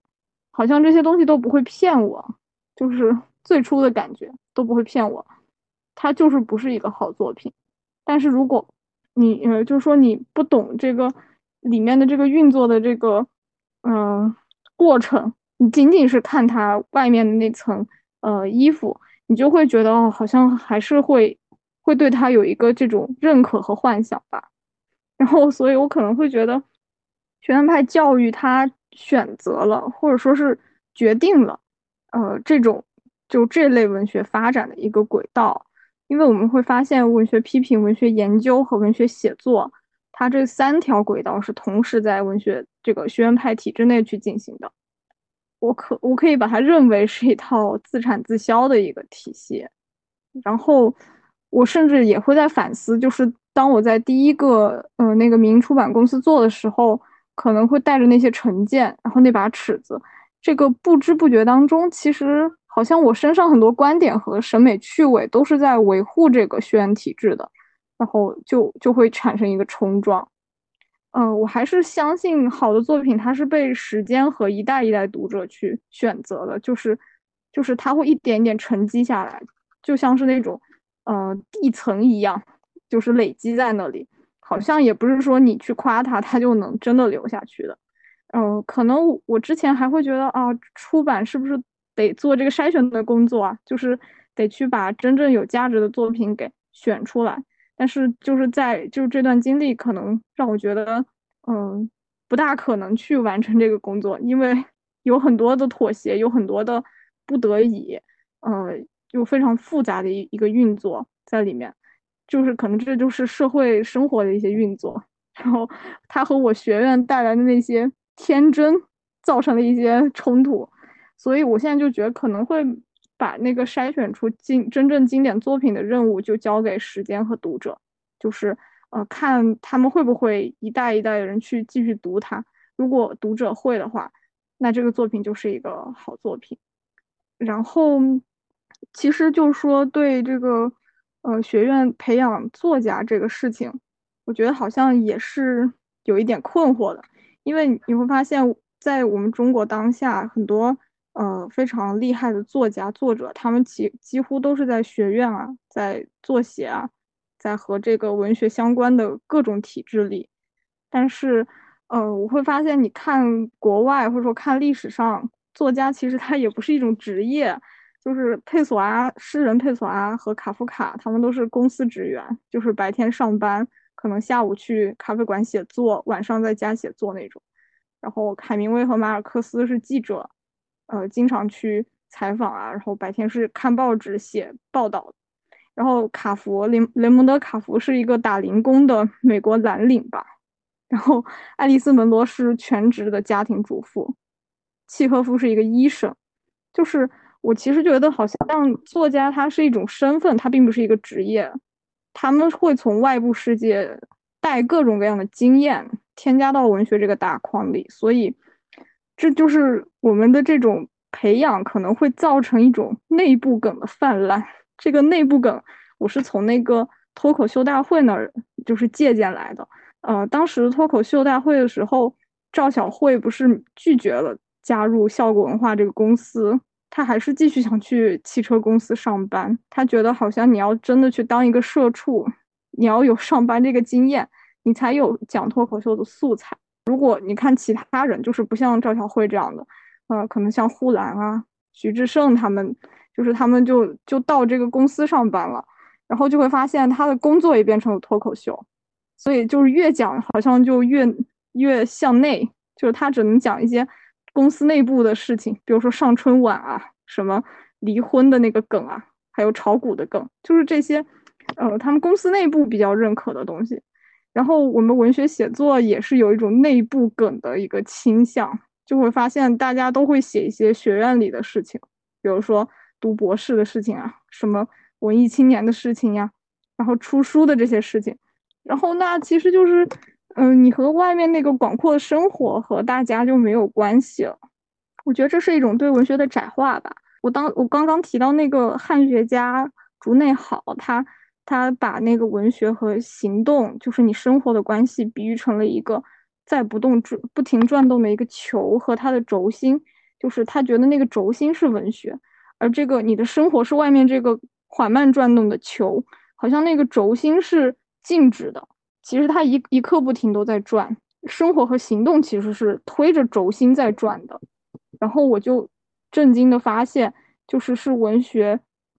[SPEAKER 3] 好像这些东西都不会骗我，就是 <laughs> 最初的感觉都不会骗我，它就是不是一个好作品。但是如果你呃，就是说你不懂这个里面的这个运作的这个嗯过程，你仅仅是看它外面的那层。呃，衣服你就会觉得哦，好像还是会会对他有一个这种认可和幻想吧。然后，所以我可能会觉得学院派教育它选择了或者说是决定了，呃，这种就这类文学发展的一个轨道。因为我们会发现，文学批评、文学研究和文学写作，它这三条轨道是同时在文学这个学院派体制内去进行的。我可我可以把它认为是一套自产自销的一个体系，然后我甚至也会在反思，就是当我在第一个呃那个民营出版公司做的时候，可能会带着那些成见，然后那把尺子，这个不知不觉当中，其实好像我身上很多观点和审美趣味都是在维护这个学院体制的，然后就就会产生一个冲撞。嗯，我还是相信好的作品，它是被时间和一代一代读者去选择的，就是，就是它会一点点沉积下来，就像是那种，呃，地层一样，就是累积在那里，好像也不是说你去夸它，它就能真的留下去的。嗯，可能我之前还会觉得啊，出版是不是得做这个筛选的工作啊，就是得去把真正有价值的作品给选出来。但是就是在就是这段经历，可能让我觉得，嗯，不大可能去完成这个工作，因为有很多的妥协，有很多的不得已，呃，有非常复杂的一一个运作在里面，就是可能这就是社会生活的一些运作，然后它和我学院带来的那些天真造成了一些冲突，所以我现在就觉得可能会。把那个筛选出经真正经典作品的任务就交给时间和读者，就是呃看他们会不会一代一代人去继续读它。如果读者会的话，那这个作品就是一个好作品。然后，其实就是说对这个呃学院培养作家这个事情，我觉得好像也是有一点困惑的，因为你会发现在我们中国当下很多。呃，非常厉害的作家、作者，他们几几乎都是在学院啊，在作协啊，在和这个文学相关的各种体制里。但是，呃，我会发现，你看国外或者说看历史上，作家其实他也不是一种职业，就是佩索阿诗人佩索阿和卡夫卡，他们都是公司职员，就是白天上班，可能下午去咖啡馆写作，晚上在家写作那种。然后，海明威和马尔克斯是记者。呃，经常去采访啊，然后白天是看报纸写报道，然后卡佛雷雷蒙德·卡佛是一个打零工的美国蓝领吧，然后爱丽丝·门罗是全职的家庭主妇，契诃夫是一个医生，就是我其实觉得好像作家他是一种身份，他并不是一个职业，他们会从外部世界带各种各样的经验添加到文学这个大框里，所以。这就是我们的这种培养可能会造成一种内部梗的泛滥。这个内部梗，我是从那个脱口秀大会那儿就是借鉴来的。呃，当时脱口秀大会的时候，赵小慧不是拒绝了加入效果文化这个公司，她还是继续想去汽车公司上班。她觉得好像你要真的去当一个社畜，你要有上班这个经验，你才有讲脱口秀的素材。如果你看其他人，就是不像赵小慧这样的，呃，可能像呼兰啊、徐志胜他们，就是他们就就到这个公司上班了，然后就会发现他的工作也变成了脱口秀，所以就是越讲好像就越越向内，就是他只能讲一些公司内部的事情，比如说上春晚啊，什么离婚的那个梗啊，还有炒股的梗，就是这些，呃，他们公司内部比较认可的东西。然后我们文学写作也是有一种内部梗的一个倾向，就会发现大家都会写一些学院里的事情，比如说读博士的事情啊，什么文艺青年的事情呀，然后出书的这些事情。然后那其实就是，嗯，你和外面那个广阔的生活和大家就没有关系了。我觉得这是一种对文学的窄化吧。我当我刚刚提到那个汉学家竹内好，他他把那个文学和行动，就是你生活的关系，比喻成了一个在不动转、不停转动的一个球和它的轴心，就是他觉得那个轴心是文学，而这个你的生活是外面这个缓慢转动的球，好像那个轴心是静止的，其实它一一刻不停都在转，生活和行动其实是推着轴心在转的，然后我就。震惊的发现，就是是文学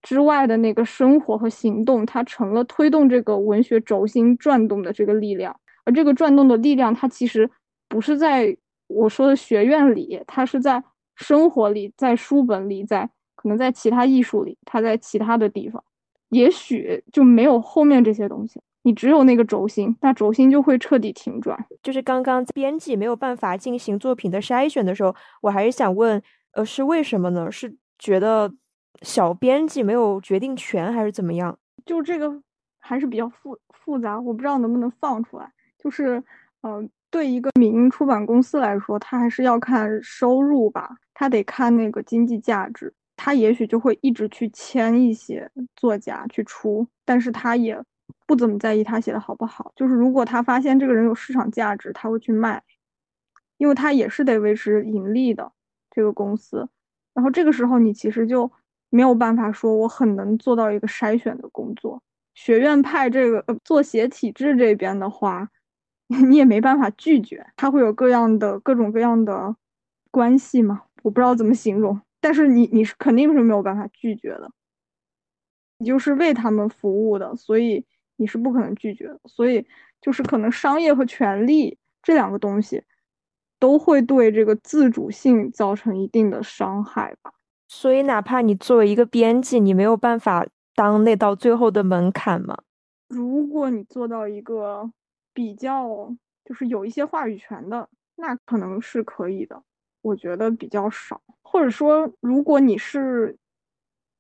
[SPEAKER 3] 之外的那个生活和行动，它成了推动这个文学轴心转动的这个力量。而这个转动的力量，它其实不是在我说的学院里，它是在生活里，在书本里，在可能在其他艺术里，它在其他的地方，也许就没有后面这些东西，你只有那个轴心，那轴心就会彻底停转。
[SPEAKER 2] 就是刚刚编辑没有办法进行作品的筛选的时候，我还是想问。呃，是为什么呢？是觉得小编辑没有决定权，还是怎么样？
[SPEAKER 3] 就这个还是比较复复杂，我不知道能不能放出来。就是，嗯，对一个民营出版公司来说，他还是要看收入吧，他得看那个经济价值。他也许就会一直去签一些作家去出，但是他也不怎么在意他写的好不好。就是如果他发现这个人有市场价值，他会去卖，因为他也是得维持盈利的。这个公司，然后这个时候你其实就没有办法说我很能做到一个筛选的工作。学院派这个呃、作协体制这边的话，<laughs> 你也没办法拒绝，他会有各样的各种各样的关系嘛，我不知道怎么形容，但是你你是肯定是没有办法拒绝的，你就是为他们服务的，所以你是不可能拒绝，所以就是可能商业和权利这两个东西。都会对这个自主性造成一定的伤害吧。
[SPEAKER 2] 所以，哪怕你作为一个编辑，你没有办法当那道最后的门槛吗？
[SPEAKER 3] 如果你做到一个比较，就是有一些话语权的，那可能是可以的。我觉得比较少，或者说，如果你是，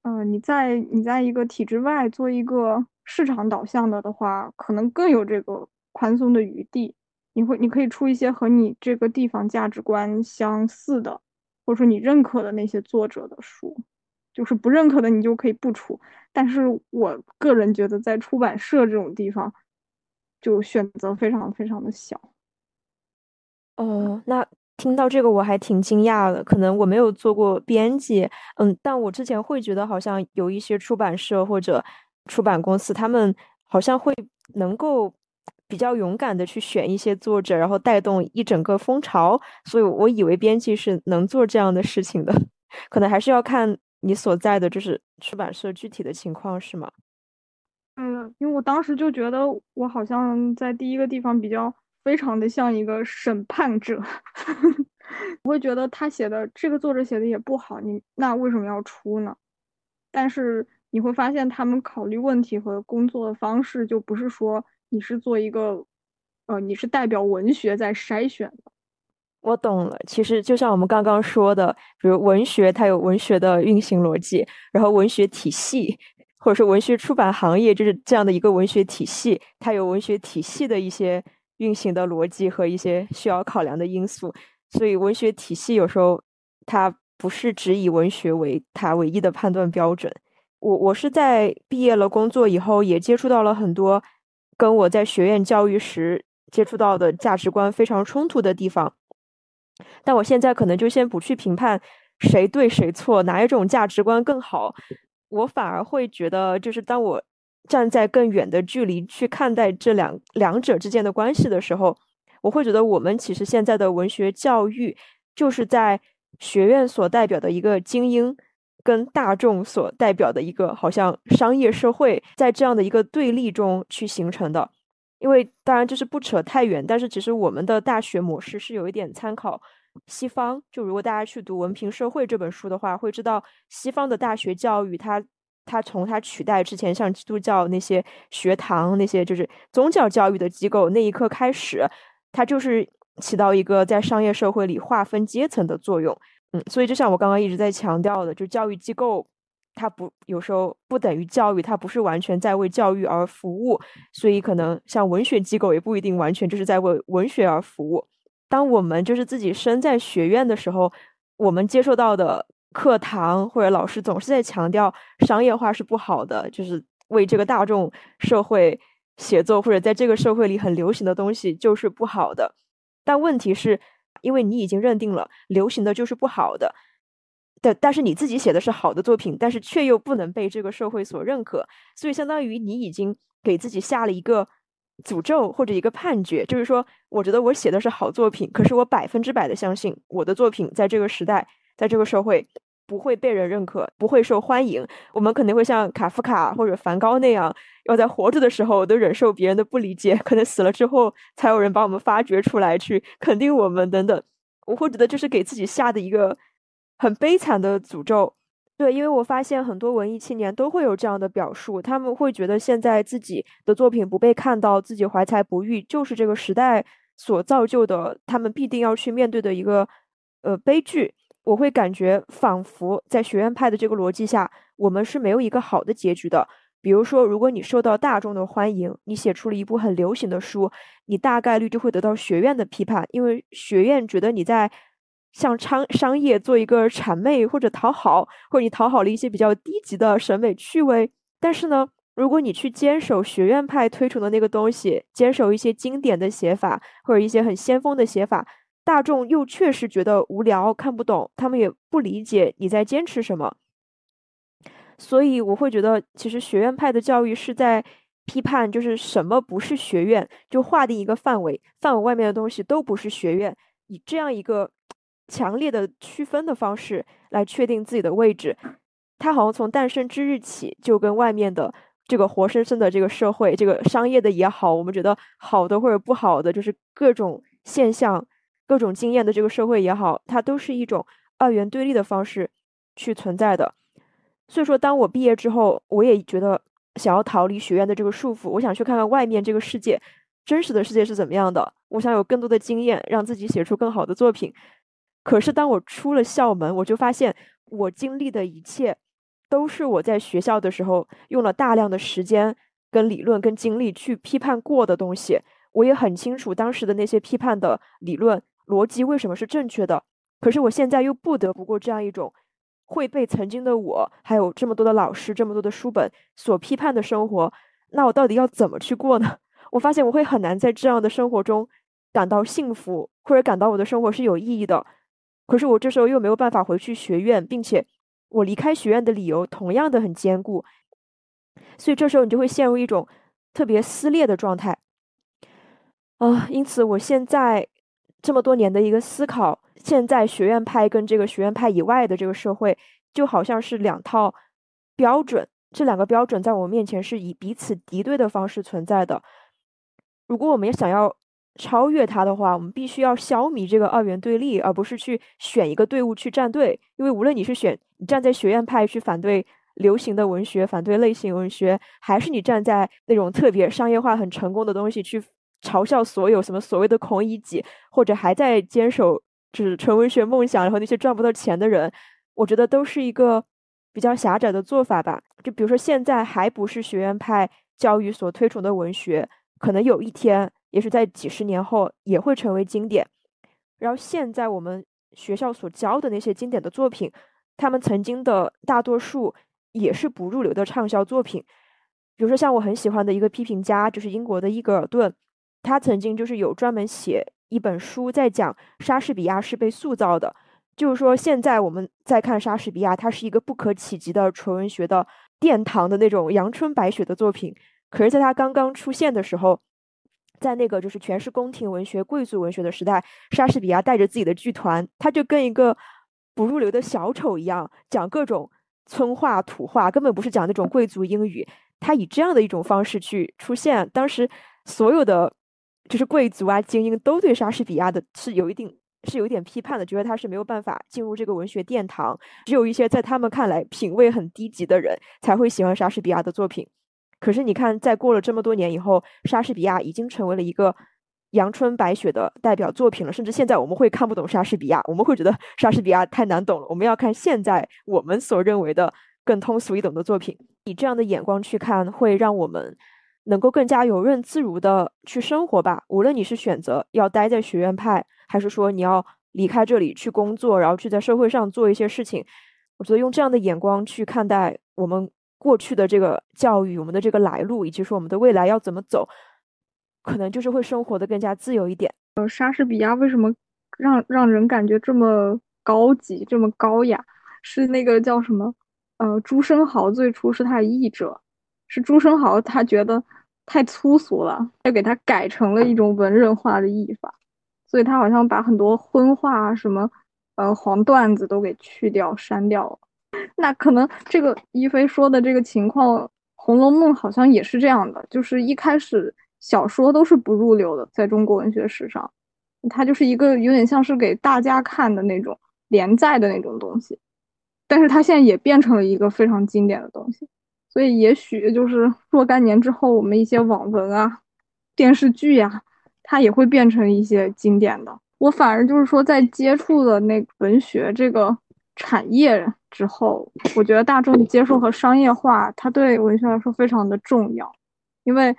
[SPEAKER 3] 嗯，你在你在一个体制外做一个市场导向的的话，可能更有这个宽松的余地。你会，你可以出一些和你这个地方价值观相似的，或者说你认可的那些作者的书，就是不认可的你就可以不出。但是我个人觉得，在出版社这种地方，就选择非常非常的小。
[SPEAKER 2] 哦，那听到这个我还挺惊讶的，可能我没有做过编辑，嗯，但我之前会觉得好像有一些出版社或者出版公司，他们好像会能够。比较勇敢的去选一些作者，然后带动一整个风潮，所以我以为编辑是能做这样的事情的，<laughs> 可能还是要看你所在的就是出版社具体的情况，是吗？
[SPEAKER 3] 嗯，因为我当时就觉得我好像在第一个地方比较非常的像一个审判者，<laughs> 我会觉得他写的这个作者写的也不好，你那为什么要出呢？但是你会发现他们考虑问题和工作的方式就不是说。你是做一个，呃，你是代表文学在筛选的。
[SPEAKER 2] 我懂了，其实就像我们刚刚说的，比如文学，它有文学的运行逻辑，然后文学体系，或者说文学出版行业就是这样的一个文学体系，它有文学体系的一些运行的逻辑和一些需要考量的因素。所以，文学体系有时候它不是只以文学为它唯一的判断标准。我我是在毕业了工作以后，也接触到了很多。跟我在学院教育时接触到的价值观非常冲突的地方，但我现在可能就先不去评判谁对谁错，哪一种价值观更好，我反而会觉得，就是当我站在更远的距离去看待这两两者之间的关系的时候，我会觉得我们其实现在的文学教育就是在学院所代表的一个精英。跟大众所代表的一个好像商业社会，在这样的一个对立中去形成的。因为当然就是不扯太远，但是其实我们的大学模式是有一点参考西方。就如果大家去读《文凭社会》这本书的话，会知道西方的大学教育，它它从它取代之前像基督教那些学堂、那些就是宗教教育的机构那一刻开始，它就是起到一个在商业社会里划分阶层的作用。嗯，所以就像我刚刚一直在强调的，就教育机构，它不有时候不等于教育，它不是完全在为教育而服务。所以可能像文学机构也不一定完全就是在为文学而服务。当我们就是自己身在学院的时候，我们接受到的课堂或者老师总是在强调商业化是不好的，就是为这个大众社会写作或者在这个社会里很流行的东西就是不好的。但问题是，因为你已经认定了流行的就是不好的，但但是你自己写的是好的作品，但是却又不能被这个社会所认可，所以相当于你已经给自己下了一个诅咒或者一个判决，就是说，我觉得我写的是好作品，可是我百分之百的相信我的作品在这个时代。在这个社会不会被人认可，不会受欢迎。我们肯定会像卡夫卡或者梵高那样，要在活着的时候都忍受别人的不理解，可能死了之后才有人把我们发掘出来去肯定我们等等。我会觉得这是给自己下的一个很悲惨的诅咒。对，因为我发现很多文艺青年都会有这样的表述，他们会觉得现在自己的作品不被看到，自己怀才不遇，就是这个时代所造就的，他们必定要去面对的一个呃悲剧。我会感觉，仿佛在学院派的这个逻辑下，我们是没有一个好的结局的。比如说，如果你受到大众的欢迎，你写出了一部很流行的书，你大概率就会得到学院的批判，因为学院觉得你在向商商业做一个谄媚或者讨好，或者你讨好了一些比较低级的审美趣味。但是呢，如果你去坚守学院派推崇的那个东西，坚守一些经典的写法，或者一些很先锋的写法。大众又确实觉得无聊，看不懂，他们也不理解你在坚持什么，所以我会觉得，其实学院派的教育是在批判，就是什么不是学院，就划定一个范围，范围外面的东西都不是学院，以这样一个强烈的区分的方式来确定自己的位置。他好像从诞生之日起，就跟外面的这个活生生的这个社会，这个商业的也好，我们觉得好的或者不好的，就是各种现象。各种经验的这个社会也好，它都是一种二元对立的方式去存在的。所以说，当我毕业之后，我也觉得想要逃离学院的这个束缚，我想去看看外面这个世界，真实的世界是怎么样的。我想有更多的经验，让自己写出更好的作品。可是，当我出了校门，我就发现我经历的一切都是我在学校的时候用了大量的时间、跟理论、跟精力去批判过的东西。我也很清楚当时的那些批判的理论。逻辑为什么是正确的？可是我现在又不得不过这样一种会被曾经的我，还有这么多的老师、这么多的书本所批判的生活。那我到底要怎么去过呢？<laughs> 我发现我会很难在这样的生活中感到幸福，或者感到我的生活是有意义的。可是我这时候又没有办法回去学院，并且我离开学院的理由同样的很坚固。所以这时候你就会陷入一种特别撕裂的状态啊！因此我现在。这么多年的一个思考，现在学院派跟这个学院派以外的这个社会，就好像是两套标准，这两个标准在我们面前是以彼此敌对的方式存在的。如果我们想要超越它的话，我们必须要消弭这个二元对立，而不是去选一个队伍去站队。因为无论你是选你站在学院派去反对流行的文学、反对类型文学，还是你站在那种特别商业化很成功的东西去。嘲笑所有什么所谓的孔乙己，或者还在坚守就是纯文学梦想，然后那些赚不到钱的人，我觉得都是一个比较狭窄的做法吧。就比如说，现在还不是学院派教育所推崇的文学，可能有一天，也是在几十年后，也会成为经典。然后现在我们学校所教的那些经典的作品，他们曾经的大多数也是不入流的畅销作品。比如说，像我很喜欢的一个批评家，就是英国的伊格尔顿。他曾经就是有专门写一本书，在讲莎士比亚是被塑造的，就是说现在我们在看莎士比亚，他是一个不可企及的纯文学的殿堂的那种阳春白雪的作品。可是，在他刚刚出现的时候，在那个就是全是宫廷文学、贵族文学的时代，莎士比亚带着自己的剧团，他就跟一个不入流的小丑一样，讲各种村话土话，根本不是讲那种贵族英语。他以这样的一种方式去出现，当时所有的。就是贵族啊，精英都对莎士比亚的是有一定是有一点批判的，觉得他是没有办法进入这个文学殿堂，只有一些在他们看来品味很低级的人才会喜欢莎士比亚的作品。可是你看，在过了这么多年以后，莎士比亚已经成为了一个阳春白雪的代表作品了。甚至现在我们会看不懂莎士比亚，我们会觉得 <laughs> 莎士比亚太难懂了。我们要看现在我们所认为的更通俗易懂的作品，以这样的眼光去看，会让我们。能够更加游刃自如的去生活吧。无论你是选择要待在学院派，还是说你要离开这里去工作，然后去在社会上做一些事情，我觉得用这样的眼光去看待我们过去的这个教育，我们的这个来路，以及说我们的未来要怎么走，可能就是会生活的更加自由一点。
[SPEAKER 3] 呃，莎士比亚为什么让让人感觉这么高级、这么高雅？是那个叫什么？呃，朱生豪最初是他的译者，是朱生豪他觉得太粗俗了，要给它改成了一种文人化的译法，所以他好像把很多荤话什么。呃，黄段子都给去掉、删掉了。那可能这个一菲说的这个情况，《红楼梦》好像也是这样的，就是一开始小说都是不入流的，在中国文学史上，它就是一个有点像是给大家看的那种连载的那种东西。但是它现在也变成了一个非常经典的东西，所以也许就是若干年之后，我们一些网文啊、电视剧呀，它也会变成一些经典的。我反而就是说，在接触了那文学这个产业之后，我觉得大众接受和商业化，它对文学来说非常的重要。因为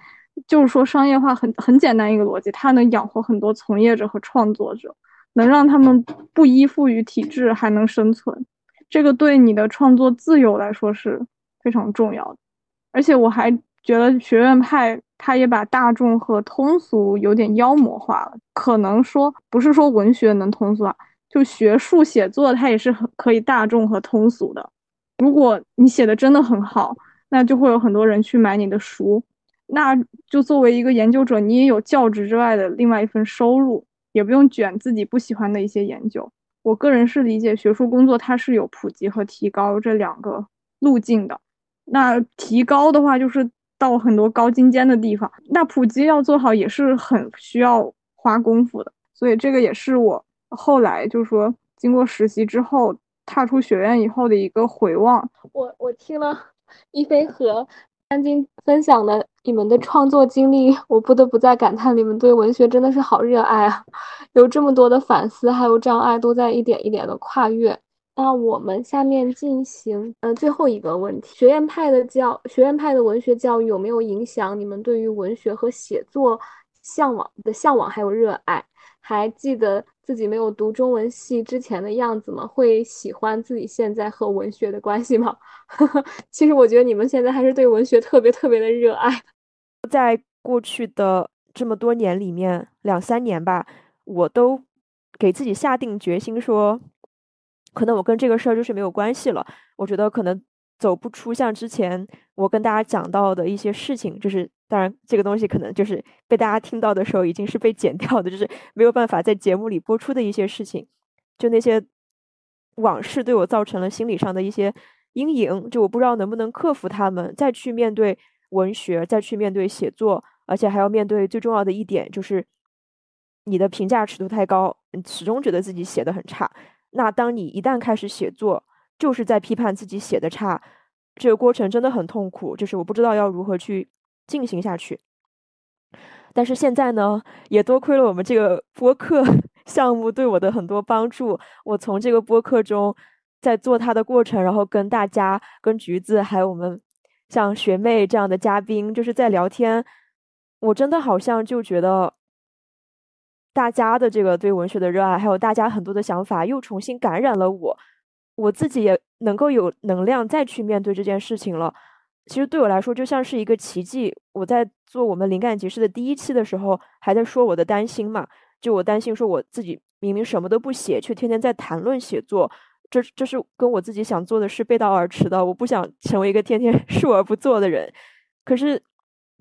[SPEAKER 3] 就是说，商业化很很简单一个逻辑，它能养活很多从业者和创作者，能让他们不依附于体制，还能生存。这个对你的创作自由来说是非常重要的。而且我还觉得学院派。他也把大众和通俗有点妖魔化了，可能说不是说文学能通俗啊，就学术写作它也是很可以大众和通俗的。如果你写的真的很好，那就会有很多人去买你的书，那就作为一个研究者，你也有教职之外的另外一份收入，也不用卷自己不喜欢的一些研究。我个人是理解学术工作它是有普及和提高这两个路径的。那提高的话就是。到很多高精尖的地方，那普及要做好也是很需要花功夫的，所以这个也是我后来就是说经过实习之后踏出学院以后的一个回望。
[SPEAKER 1] 我我听了 <laughs> 一菲和三金分享的你们的创作经历，我不得不再感叹你们对文学真的是好热爱啊！有这么多的反思，还有障碍都在一点一点的跨越。那我们下面进行呃最后一个问题：学院派的教学院派的文学教育有没有影响你们对于文学和写作向往的向往还有热爱？还记得自己没有读中文系之前的样子吗？会喜欢自己现在和文学的关系吗？<laughs> 其实我觉得你们现在还是对文学特别特别的热爱。
[SPEAKER 2] 在过去的这么多年里面，两三年吧，我都给自己下定决心说。可能我跟这个事儿就是没有关系了。我觉得可能走不出像之前我跟大家讲到的一些事情，就是当然这个东西可能就是被大家听到的时候已经是被剪掉的，就是没有办法在节目里播出的一些事情。就那些往事对我造成了心理上的一些阴影，就我不知道能不能克服他们，再去面对文学，再去面对写作，而且还要面对最重要的一点，就是你的评价尺度太高，始终觉得自己写的很差。那当你一旦开始写作，就是在批判自己写的差，这个过程真的很痛苦。就是我不知道要如何去进行下去。但是现在呢，也多亏了我们这个播客项目对我的很多帮助。我从这个播客中，在做它的过程，然后跟大家、跟橘子，还有我们像学妹这样的嘉宾，就是在聊天。我真的好像就觉得。大家的这个对文学的热爱，还有大家很多的想法，又重新感染了我，我自己也能够有能量再去面对这件事情了。其实对我来说，就像是一个奇迹。我在做我们灵感集市的第一期的时候，还在说我的担心嘛，就我担心说我自己明明什么都不写，却天天在谈论写作，这这是跟我自己想做的事背道而驰的。我不想成为一个天天 <laughs> 述而不作的人。可是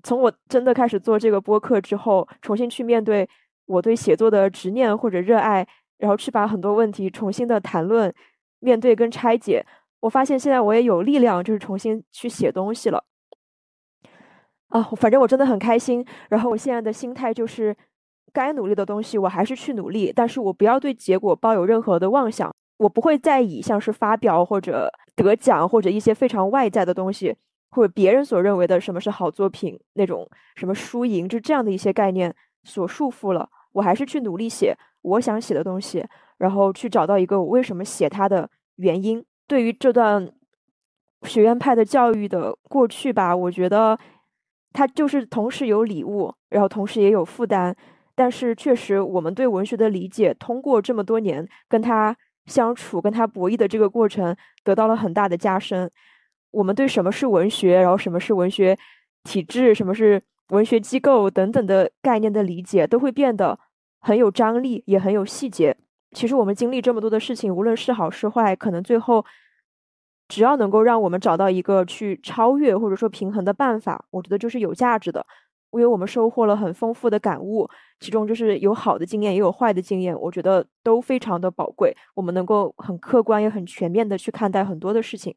[SPEAKER 2] 从我真的开始做这个播客之后，重新去面对。我对写作的执念或者热爱，然后去把很多问题重新的谈论、面对跟拆解。我发现现在我也有力量，就是重新去写东西了。啊，反正我真的很开心。然后我现在的心态就是，该努力的东西我还是去努力，但是我不要对结果抱有任何的妄想。我不会再以像是发表或者得奖或者一些非常外在的东西，或者别人所认为的什么是好作品那种什么输赢，就这样的一些概念所束缚了。我还是去努力写我想写的东西，然后去找到一个我为什么写它的原因。对于这段学院派的教育的过去吧，我觉得它就是同时有礼物，然后同时也有负担。但是确实，我们对文学的理解，通过这么多年跟他相处、跟他博弈的这个过程得到了很大的加深。我们对什么是文学，然后什么是文学体制，什么是文学机构等等的概念的理解，都会变得很有张力，也很有细节。其实我们经历这么多的事情，无论是好是坏，可能最后只要能够让我们找到一个去超越或者说平衡的办法，我觉得就是有价值的。因为我们收获了很丰富的感悟，其中就是有好的经验，也有坏的经验，我觉得都非常的宝贵。我们能够很客观也很全面的去看待很多的事情。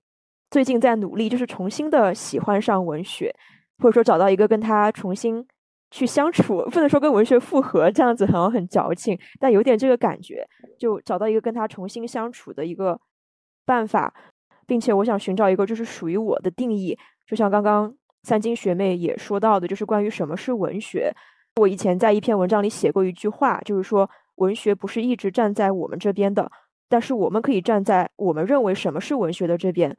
[SPEAKER 2] 最近在努力，就是重新的喜欢上文学，或者说找到一个跟他重新。去相处，不能说跟文学复合这样子好像很矫情，但有点这个感觉，就找到一个跟他重新相处的一个办法，并且我想寻找一个就是属于我的定义，就像刚刚三金学妹也说到的，就是关于什么是文学。我以前在一篇文章里写过一句话，就是说文学不是一直站在我们这边的，但是我们可以站在我们认为什么是文学的这边。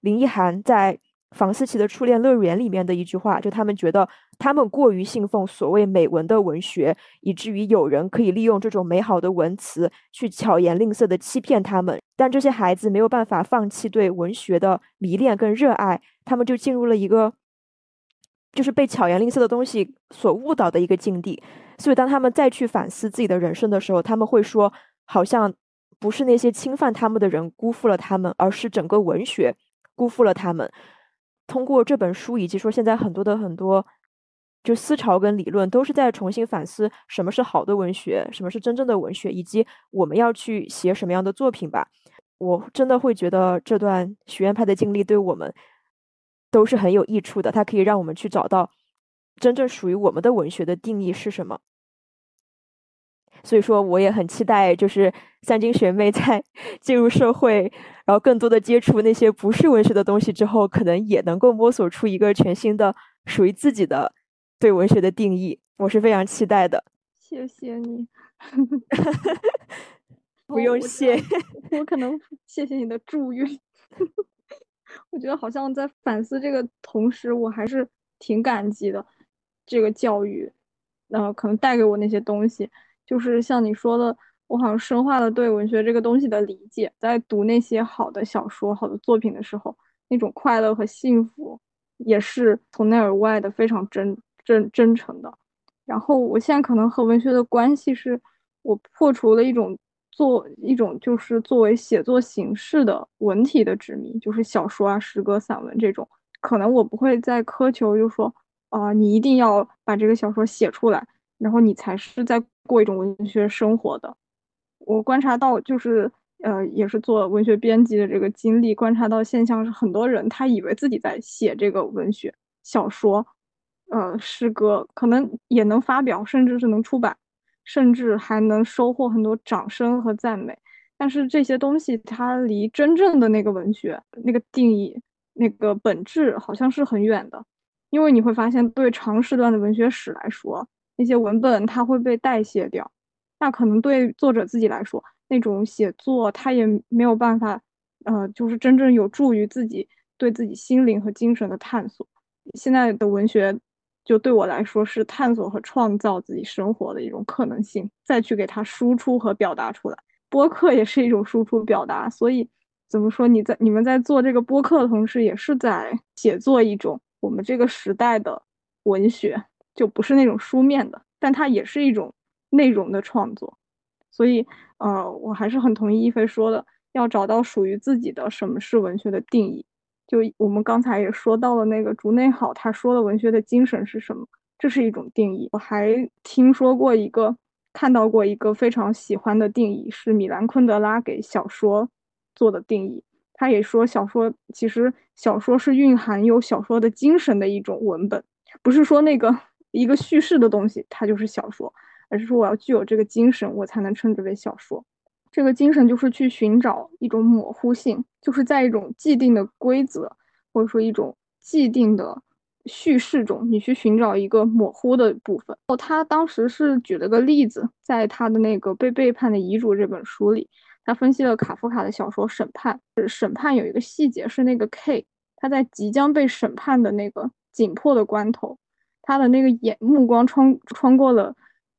[SPEAKER 2] 林奕涵在。房思琪的初恋乐园里面的一句话，就他们觉得他们过于信奉所谓美文的文学，以至于有人可以利用这种美好的文词去巧言令色的欺骗他们。但这些孩子没有办法放弃对文学的迷恋跟热爱，他们就进入了一个就是被巧言令色的东西所误导的一个境地。所以当他们再去反思自己的人生的时候，他们会说，好像不是那些侵犯他们的人辜负了他们，而是整个文学辜负了他们。通过这本书，以及说现在很多的很多，就思潮跟理论，都是在重新反思什么是好的文学，什么是真正的文学，以及我们要去写什么样的作品吧。我真的会觉得这段学院派的经历对我们都是很有益处的，它可以让我们去找到真正属于我们的文学的定义是什么。所以说，我也很期待，就是三金学妹 <laughs> 在进入社会，然后更多的接触那些不是文学的东西之后，可能也能够摸索出一个全新的属于自己的对文学的定义。我是非常期待的。
[SPEAKER 3] 谢谢你，<laughs>
[SPEAKER 2] 不用谢。
[SPEAKER 3] 我可能 <laughs> 谢谢你的祝愿。我觉得好像在反思这个同时，我还是挺感激的这个教育，呃，可能带给我那些东西。就是像你说的，我好像深化了对文学这个东西的理解，在读那些好的小说、好的作品的时候，那种快乐和幸福，也是从内而外的非常真真真诚的。然后我现在可能和文学的关系是，我破除了一种作一种就是作为写作形式的文体的执迷，就是小说啊、诗歌、散文这种，可能我不会再苛求，就说啊，你一定要把这个小说写出来。然后你才是在过一种文学生活的。我观察到，就是呃，也是做文学编辑的这个经历，观察到现象是，很多人他以为自己在写这个文学小说，呃，诗歌，可能也能发表，甚至是能出版，甚至还能收获很多掌声和赞美。但是这些东西，它离真正的那个文学那个定义、那个本质，好像是很远的。因为你会发现，对长时段的文学史来说，那些文本它会被代谢掉，那可能对作者自己来说，那种写作他也没有办法，呃，就是真正有助于自己对自己心灵和精神的探索。现在的文学，就对我来说是探索和创造自己生活的一种可能性，再去给它输出和表达出来。播客也是一种输出表达，所以怎么说？你在你们在做这个播客的同时，也是在写作一种我们这个时代的文学。就不是那种书面的，但它也是一种内容的创作，所以，呃，我还是很同意一菲说的，要找到属于自己的什么是文学的定义。就我们刚才也说到了那个竹内好，他说的文学的精神是什么，这是一种定义。我还听说过一个，看到过一个非常喜欢的定义，是米兰昆德拉给小说做的定义。他也说，小说其实小说是蕴含有小说的精神的一种文本，不是说那个。一个叙事的东西，它就是小说，而是说我要具有这个精神，我才能称之为小说。这个精神就是去寻找一种模糊性，就是在一种既定的规则或者说一种既定的叙事中，你去寻找一个模糊的部分。哦，他当时是举了个例子，在他的那个《被背叛的遗嘱》这本书里，他分析了卡夫卡的小说《审判》。审判有一个细节是那个 K，他在即将被审判的那个紧迫的关头。他的那个眼目光穿穿过了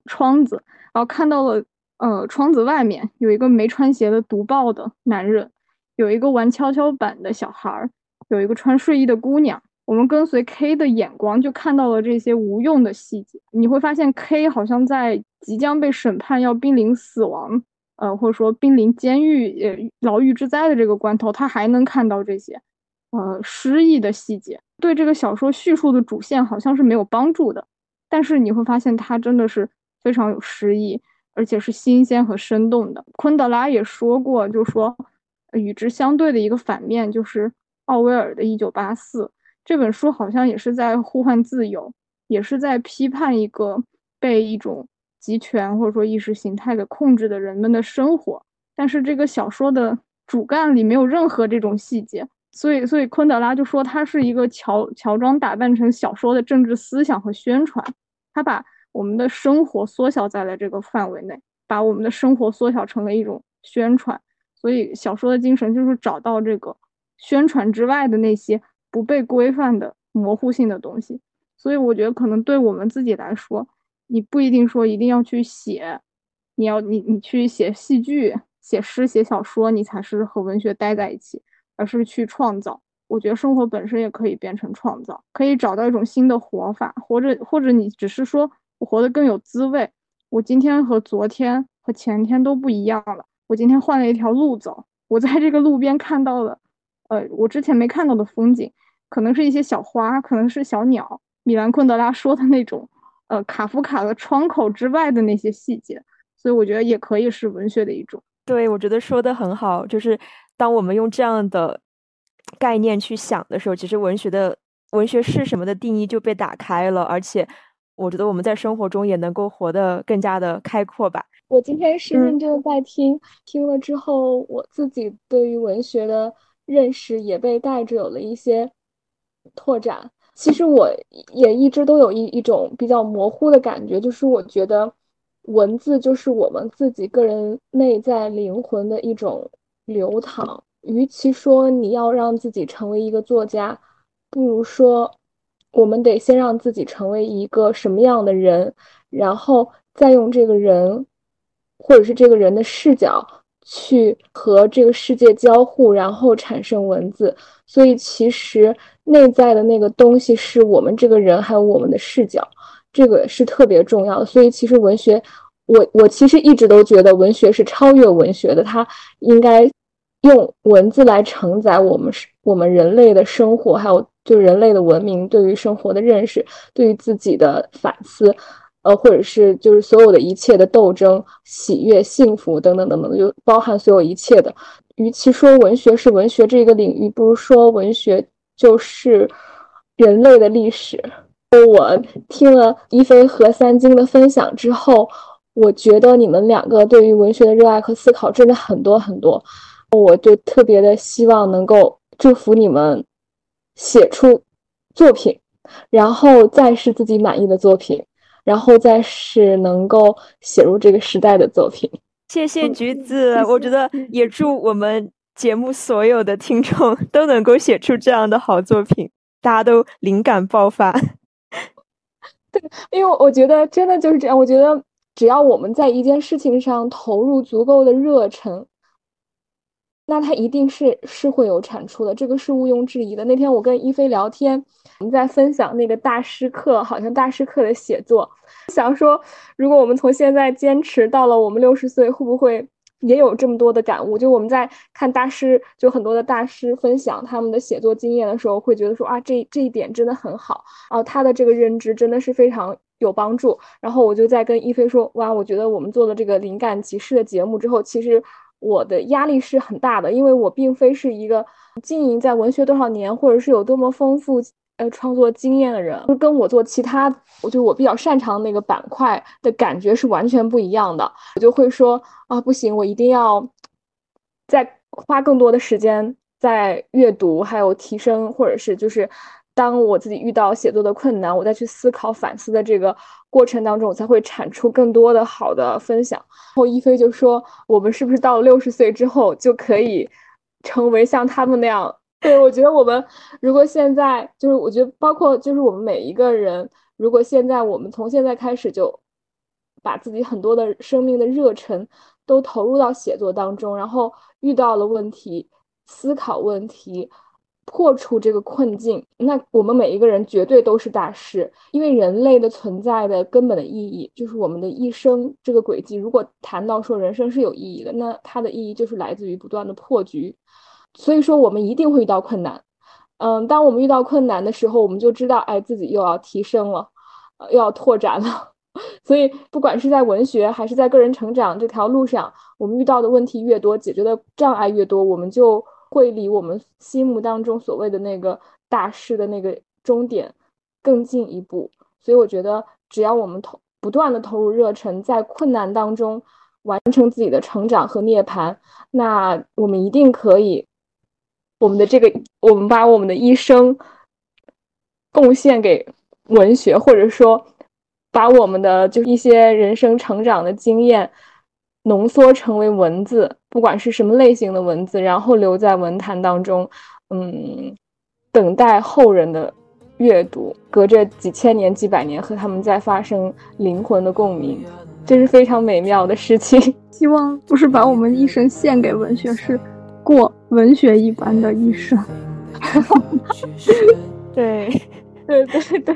[SPEAKER 3] 窗子，然后看到了呃，窗子外面有一个没穿鞋的读报的男人，有一个玩跷跷板的小孩儿，有一个穿睡衣的姑娘。我们跟随 K 的眼光，就看到了这些无用的细节。你会发现，K 好像在即将被审判、要濒临死亡，呃，或者说濒临监狱、呃牢狱之灾的这个关头，他还能看到这些，呃，诗意的细节。对这个小说叙述的主线好像是没有帮助的，但是你会发现，它真的是非常有诗意，而且是新鲜和生动的。昆德拉也说过，就说与之相对的一个反面就是奥威尔的《一九八四》。这本书好像也是在呼唤自由，也是在批判一个被一种集权或者说意识形态给控制的人们的生活。但是这个小说的主干里没有任何这种细节，所以，所以昆德拉就说它是一个乔乔装打扮成小说的政治思想和宣传。他把我们的生活缩小在了这个范围内，把我们的生活缩小成了一种宣传。所以小说的精神就是找到这个宣传之外的那些。不被规范的模糊性的东西，所以我觉得可能对我们自己来说，你不一定说一定要去写，你要你你去写戏剧、写诗、写小说，你才是和文学待在一起，而是去创造。我觉得生活本身也可以变成创造，可以找到一种新的活法，或者或者你只是说我活得更有滋味。我今天和昨天和前天都不一样了，我今天换了一条路走，我在这个路边看到了。呃，我之前没看到的风景，可能是一些小花，可能是小鸟。米兰昆德拉说的那种，呃，卡夫卡的窗口之外的那些细节，所以我觉得也可以是文学的一种。
[SPEAKER 2] 对，我觉得说的很好，就是当我们用这样的概念去想的时候，其实文学的文学是什么的定义就被打开了，而且我觉得我们在生活中也能够活得更加的开阔吧。
[SPEAKER 1] 我今天是认真的在听，听了之后，我自己对于文学的。认识也被带着有了一些拓展。其实我也一直都有一一种比较模糊的感觉，就是我觉得文字就是我们自己个人内在灵魂的一种流淌。与其说你要让自己成为一个作家，不如说我们得先让自己成为一个什么样的人，然后再用这个人或者是这个人的视角。去和这个世界交互，然后产生文字。所以其实内在的那个东西是我们这个人，还有我们的视角，这个是特别重要的。所以其实文学，我我其实一直都觉得文学是超越文学的，它应该用文字来承载我们是我们人类的生活，还有就人类的文明对于生活的认识，对于自己的反思。呃，或者是就是所有的一切的斗争、喜悦、幸福等等等等，就包含所有一切的。与其说文学是文学这个领域，不如说文学就是人类的历史。我听了一菲和三金的分享之后，我觉得你们两个对于文学的热爱和思考真的很多很多。我就特别的希望能够祝福你们写出作品，然后再是自己满意的作品。然后再是能够写入这个时代的作品。
[SPEAKER 2] 谢谢橘子，我觉得也祝我们节目所有的听众 <laughs> 都能够写出这样的好作品，大家都灵感爆发。<laughs>
[SPEAKER 1] 对，因为我觉得真的就是这样。我觉得只要我们在一件事情上投入足够的热忱，那它一定是是会有产出的，这个是毋庸置疑的。那天我跟一菲聊天，我们在分享那个大师课，好像大师课的写作。想说，如果我们从现在坚持到了我们六十岁，会不会也有这么多的感悟？就我们在看大师，就很多的大师分享他们的写作经验的时候，会觉得说啊，这这一点真的很好啊，他的这个认知真的是非常有帮助。然后我就在跟一菲说，哇，我觉得我们做了这个灵感集市的节目之后，其实我的压力是很大的，因为我并非是一个经营在文学多少年，或者是有多么丰富。呃，创作经验的人，就跟我做其他，我就我比较擅长那个板块的感觉是完全不一样的。我就会说啊，不行，我一定要再花更多的时间在阅读，还有提升，或者是就是当我自己遇到写作的困难，我再去思考反思的这个过程当中，我才会产出更多的好的分享。然后一飞就说，我们是不是到了六十岁之后就可以成为像他们那样？<laughs> 对，我觉得我们如果现在就是，我觉得包括就是我们每一个人，如果现在我们从现在开始就把自己很多的生命的热忱都投入到写作当中，然后遇到了问题，思考问题。破除这个困境，那我们每一个人绝对都是大师，因为人类的存在的根本的意义就是我们的一生这个轨迹。如果谈到说人生是有意义的，那它的意义就是来自于不断的破局。所以说，我们一定会遇到困难。嗯，当我们遇到困难的时候，我们就知道，哎，自己又要提升了，又要拓展了。<laughs> 所以，不管是在文学还是在个人成长这条路上，我们遇到的问题越多，解决的障碍越多，我们就。会离我们心目当中所谓的那个大师的那个终点更进一步，所以我觉得，只要我们投不断的投入热忱，在困难当中完成自己的成长和涅槃，那我们一定可以，我们的这个，我们把我们的一生贡献给文学，或者说，把我们的就一些人生成长的经验。浓缩成为文字，不管是什么类型的文字，然后留在文坛当中，嗯，等待后人的阅读，隔着几千年、几百年和他们再发生灵魂的共鸣，这是非常美妙的事情。<laughs>
[SPEAKER 3] 希望不是把我们一生献给文学，是过文学一般的一生。<laughs> <laughs>
[SPEAKER 1] 对，对对对。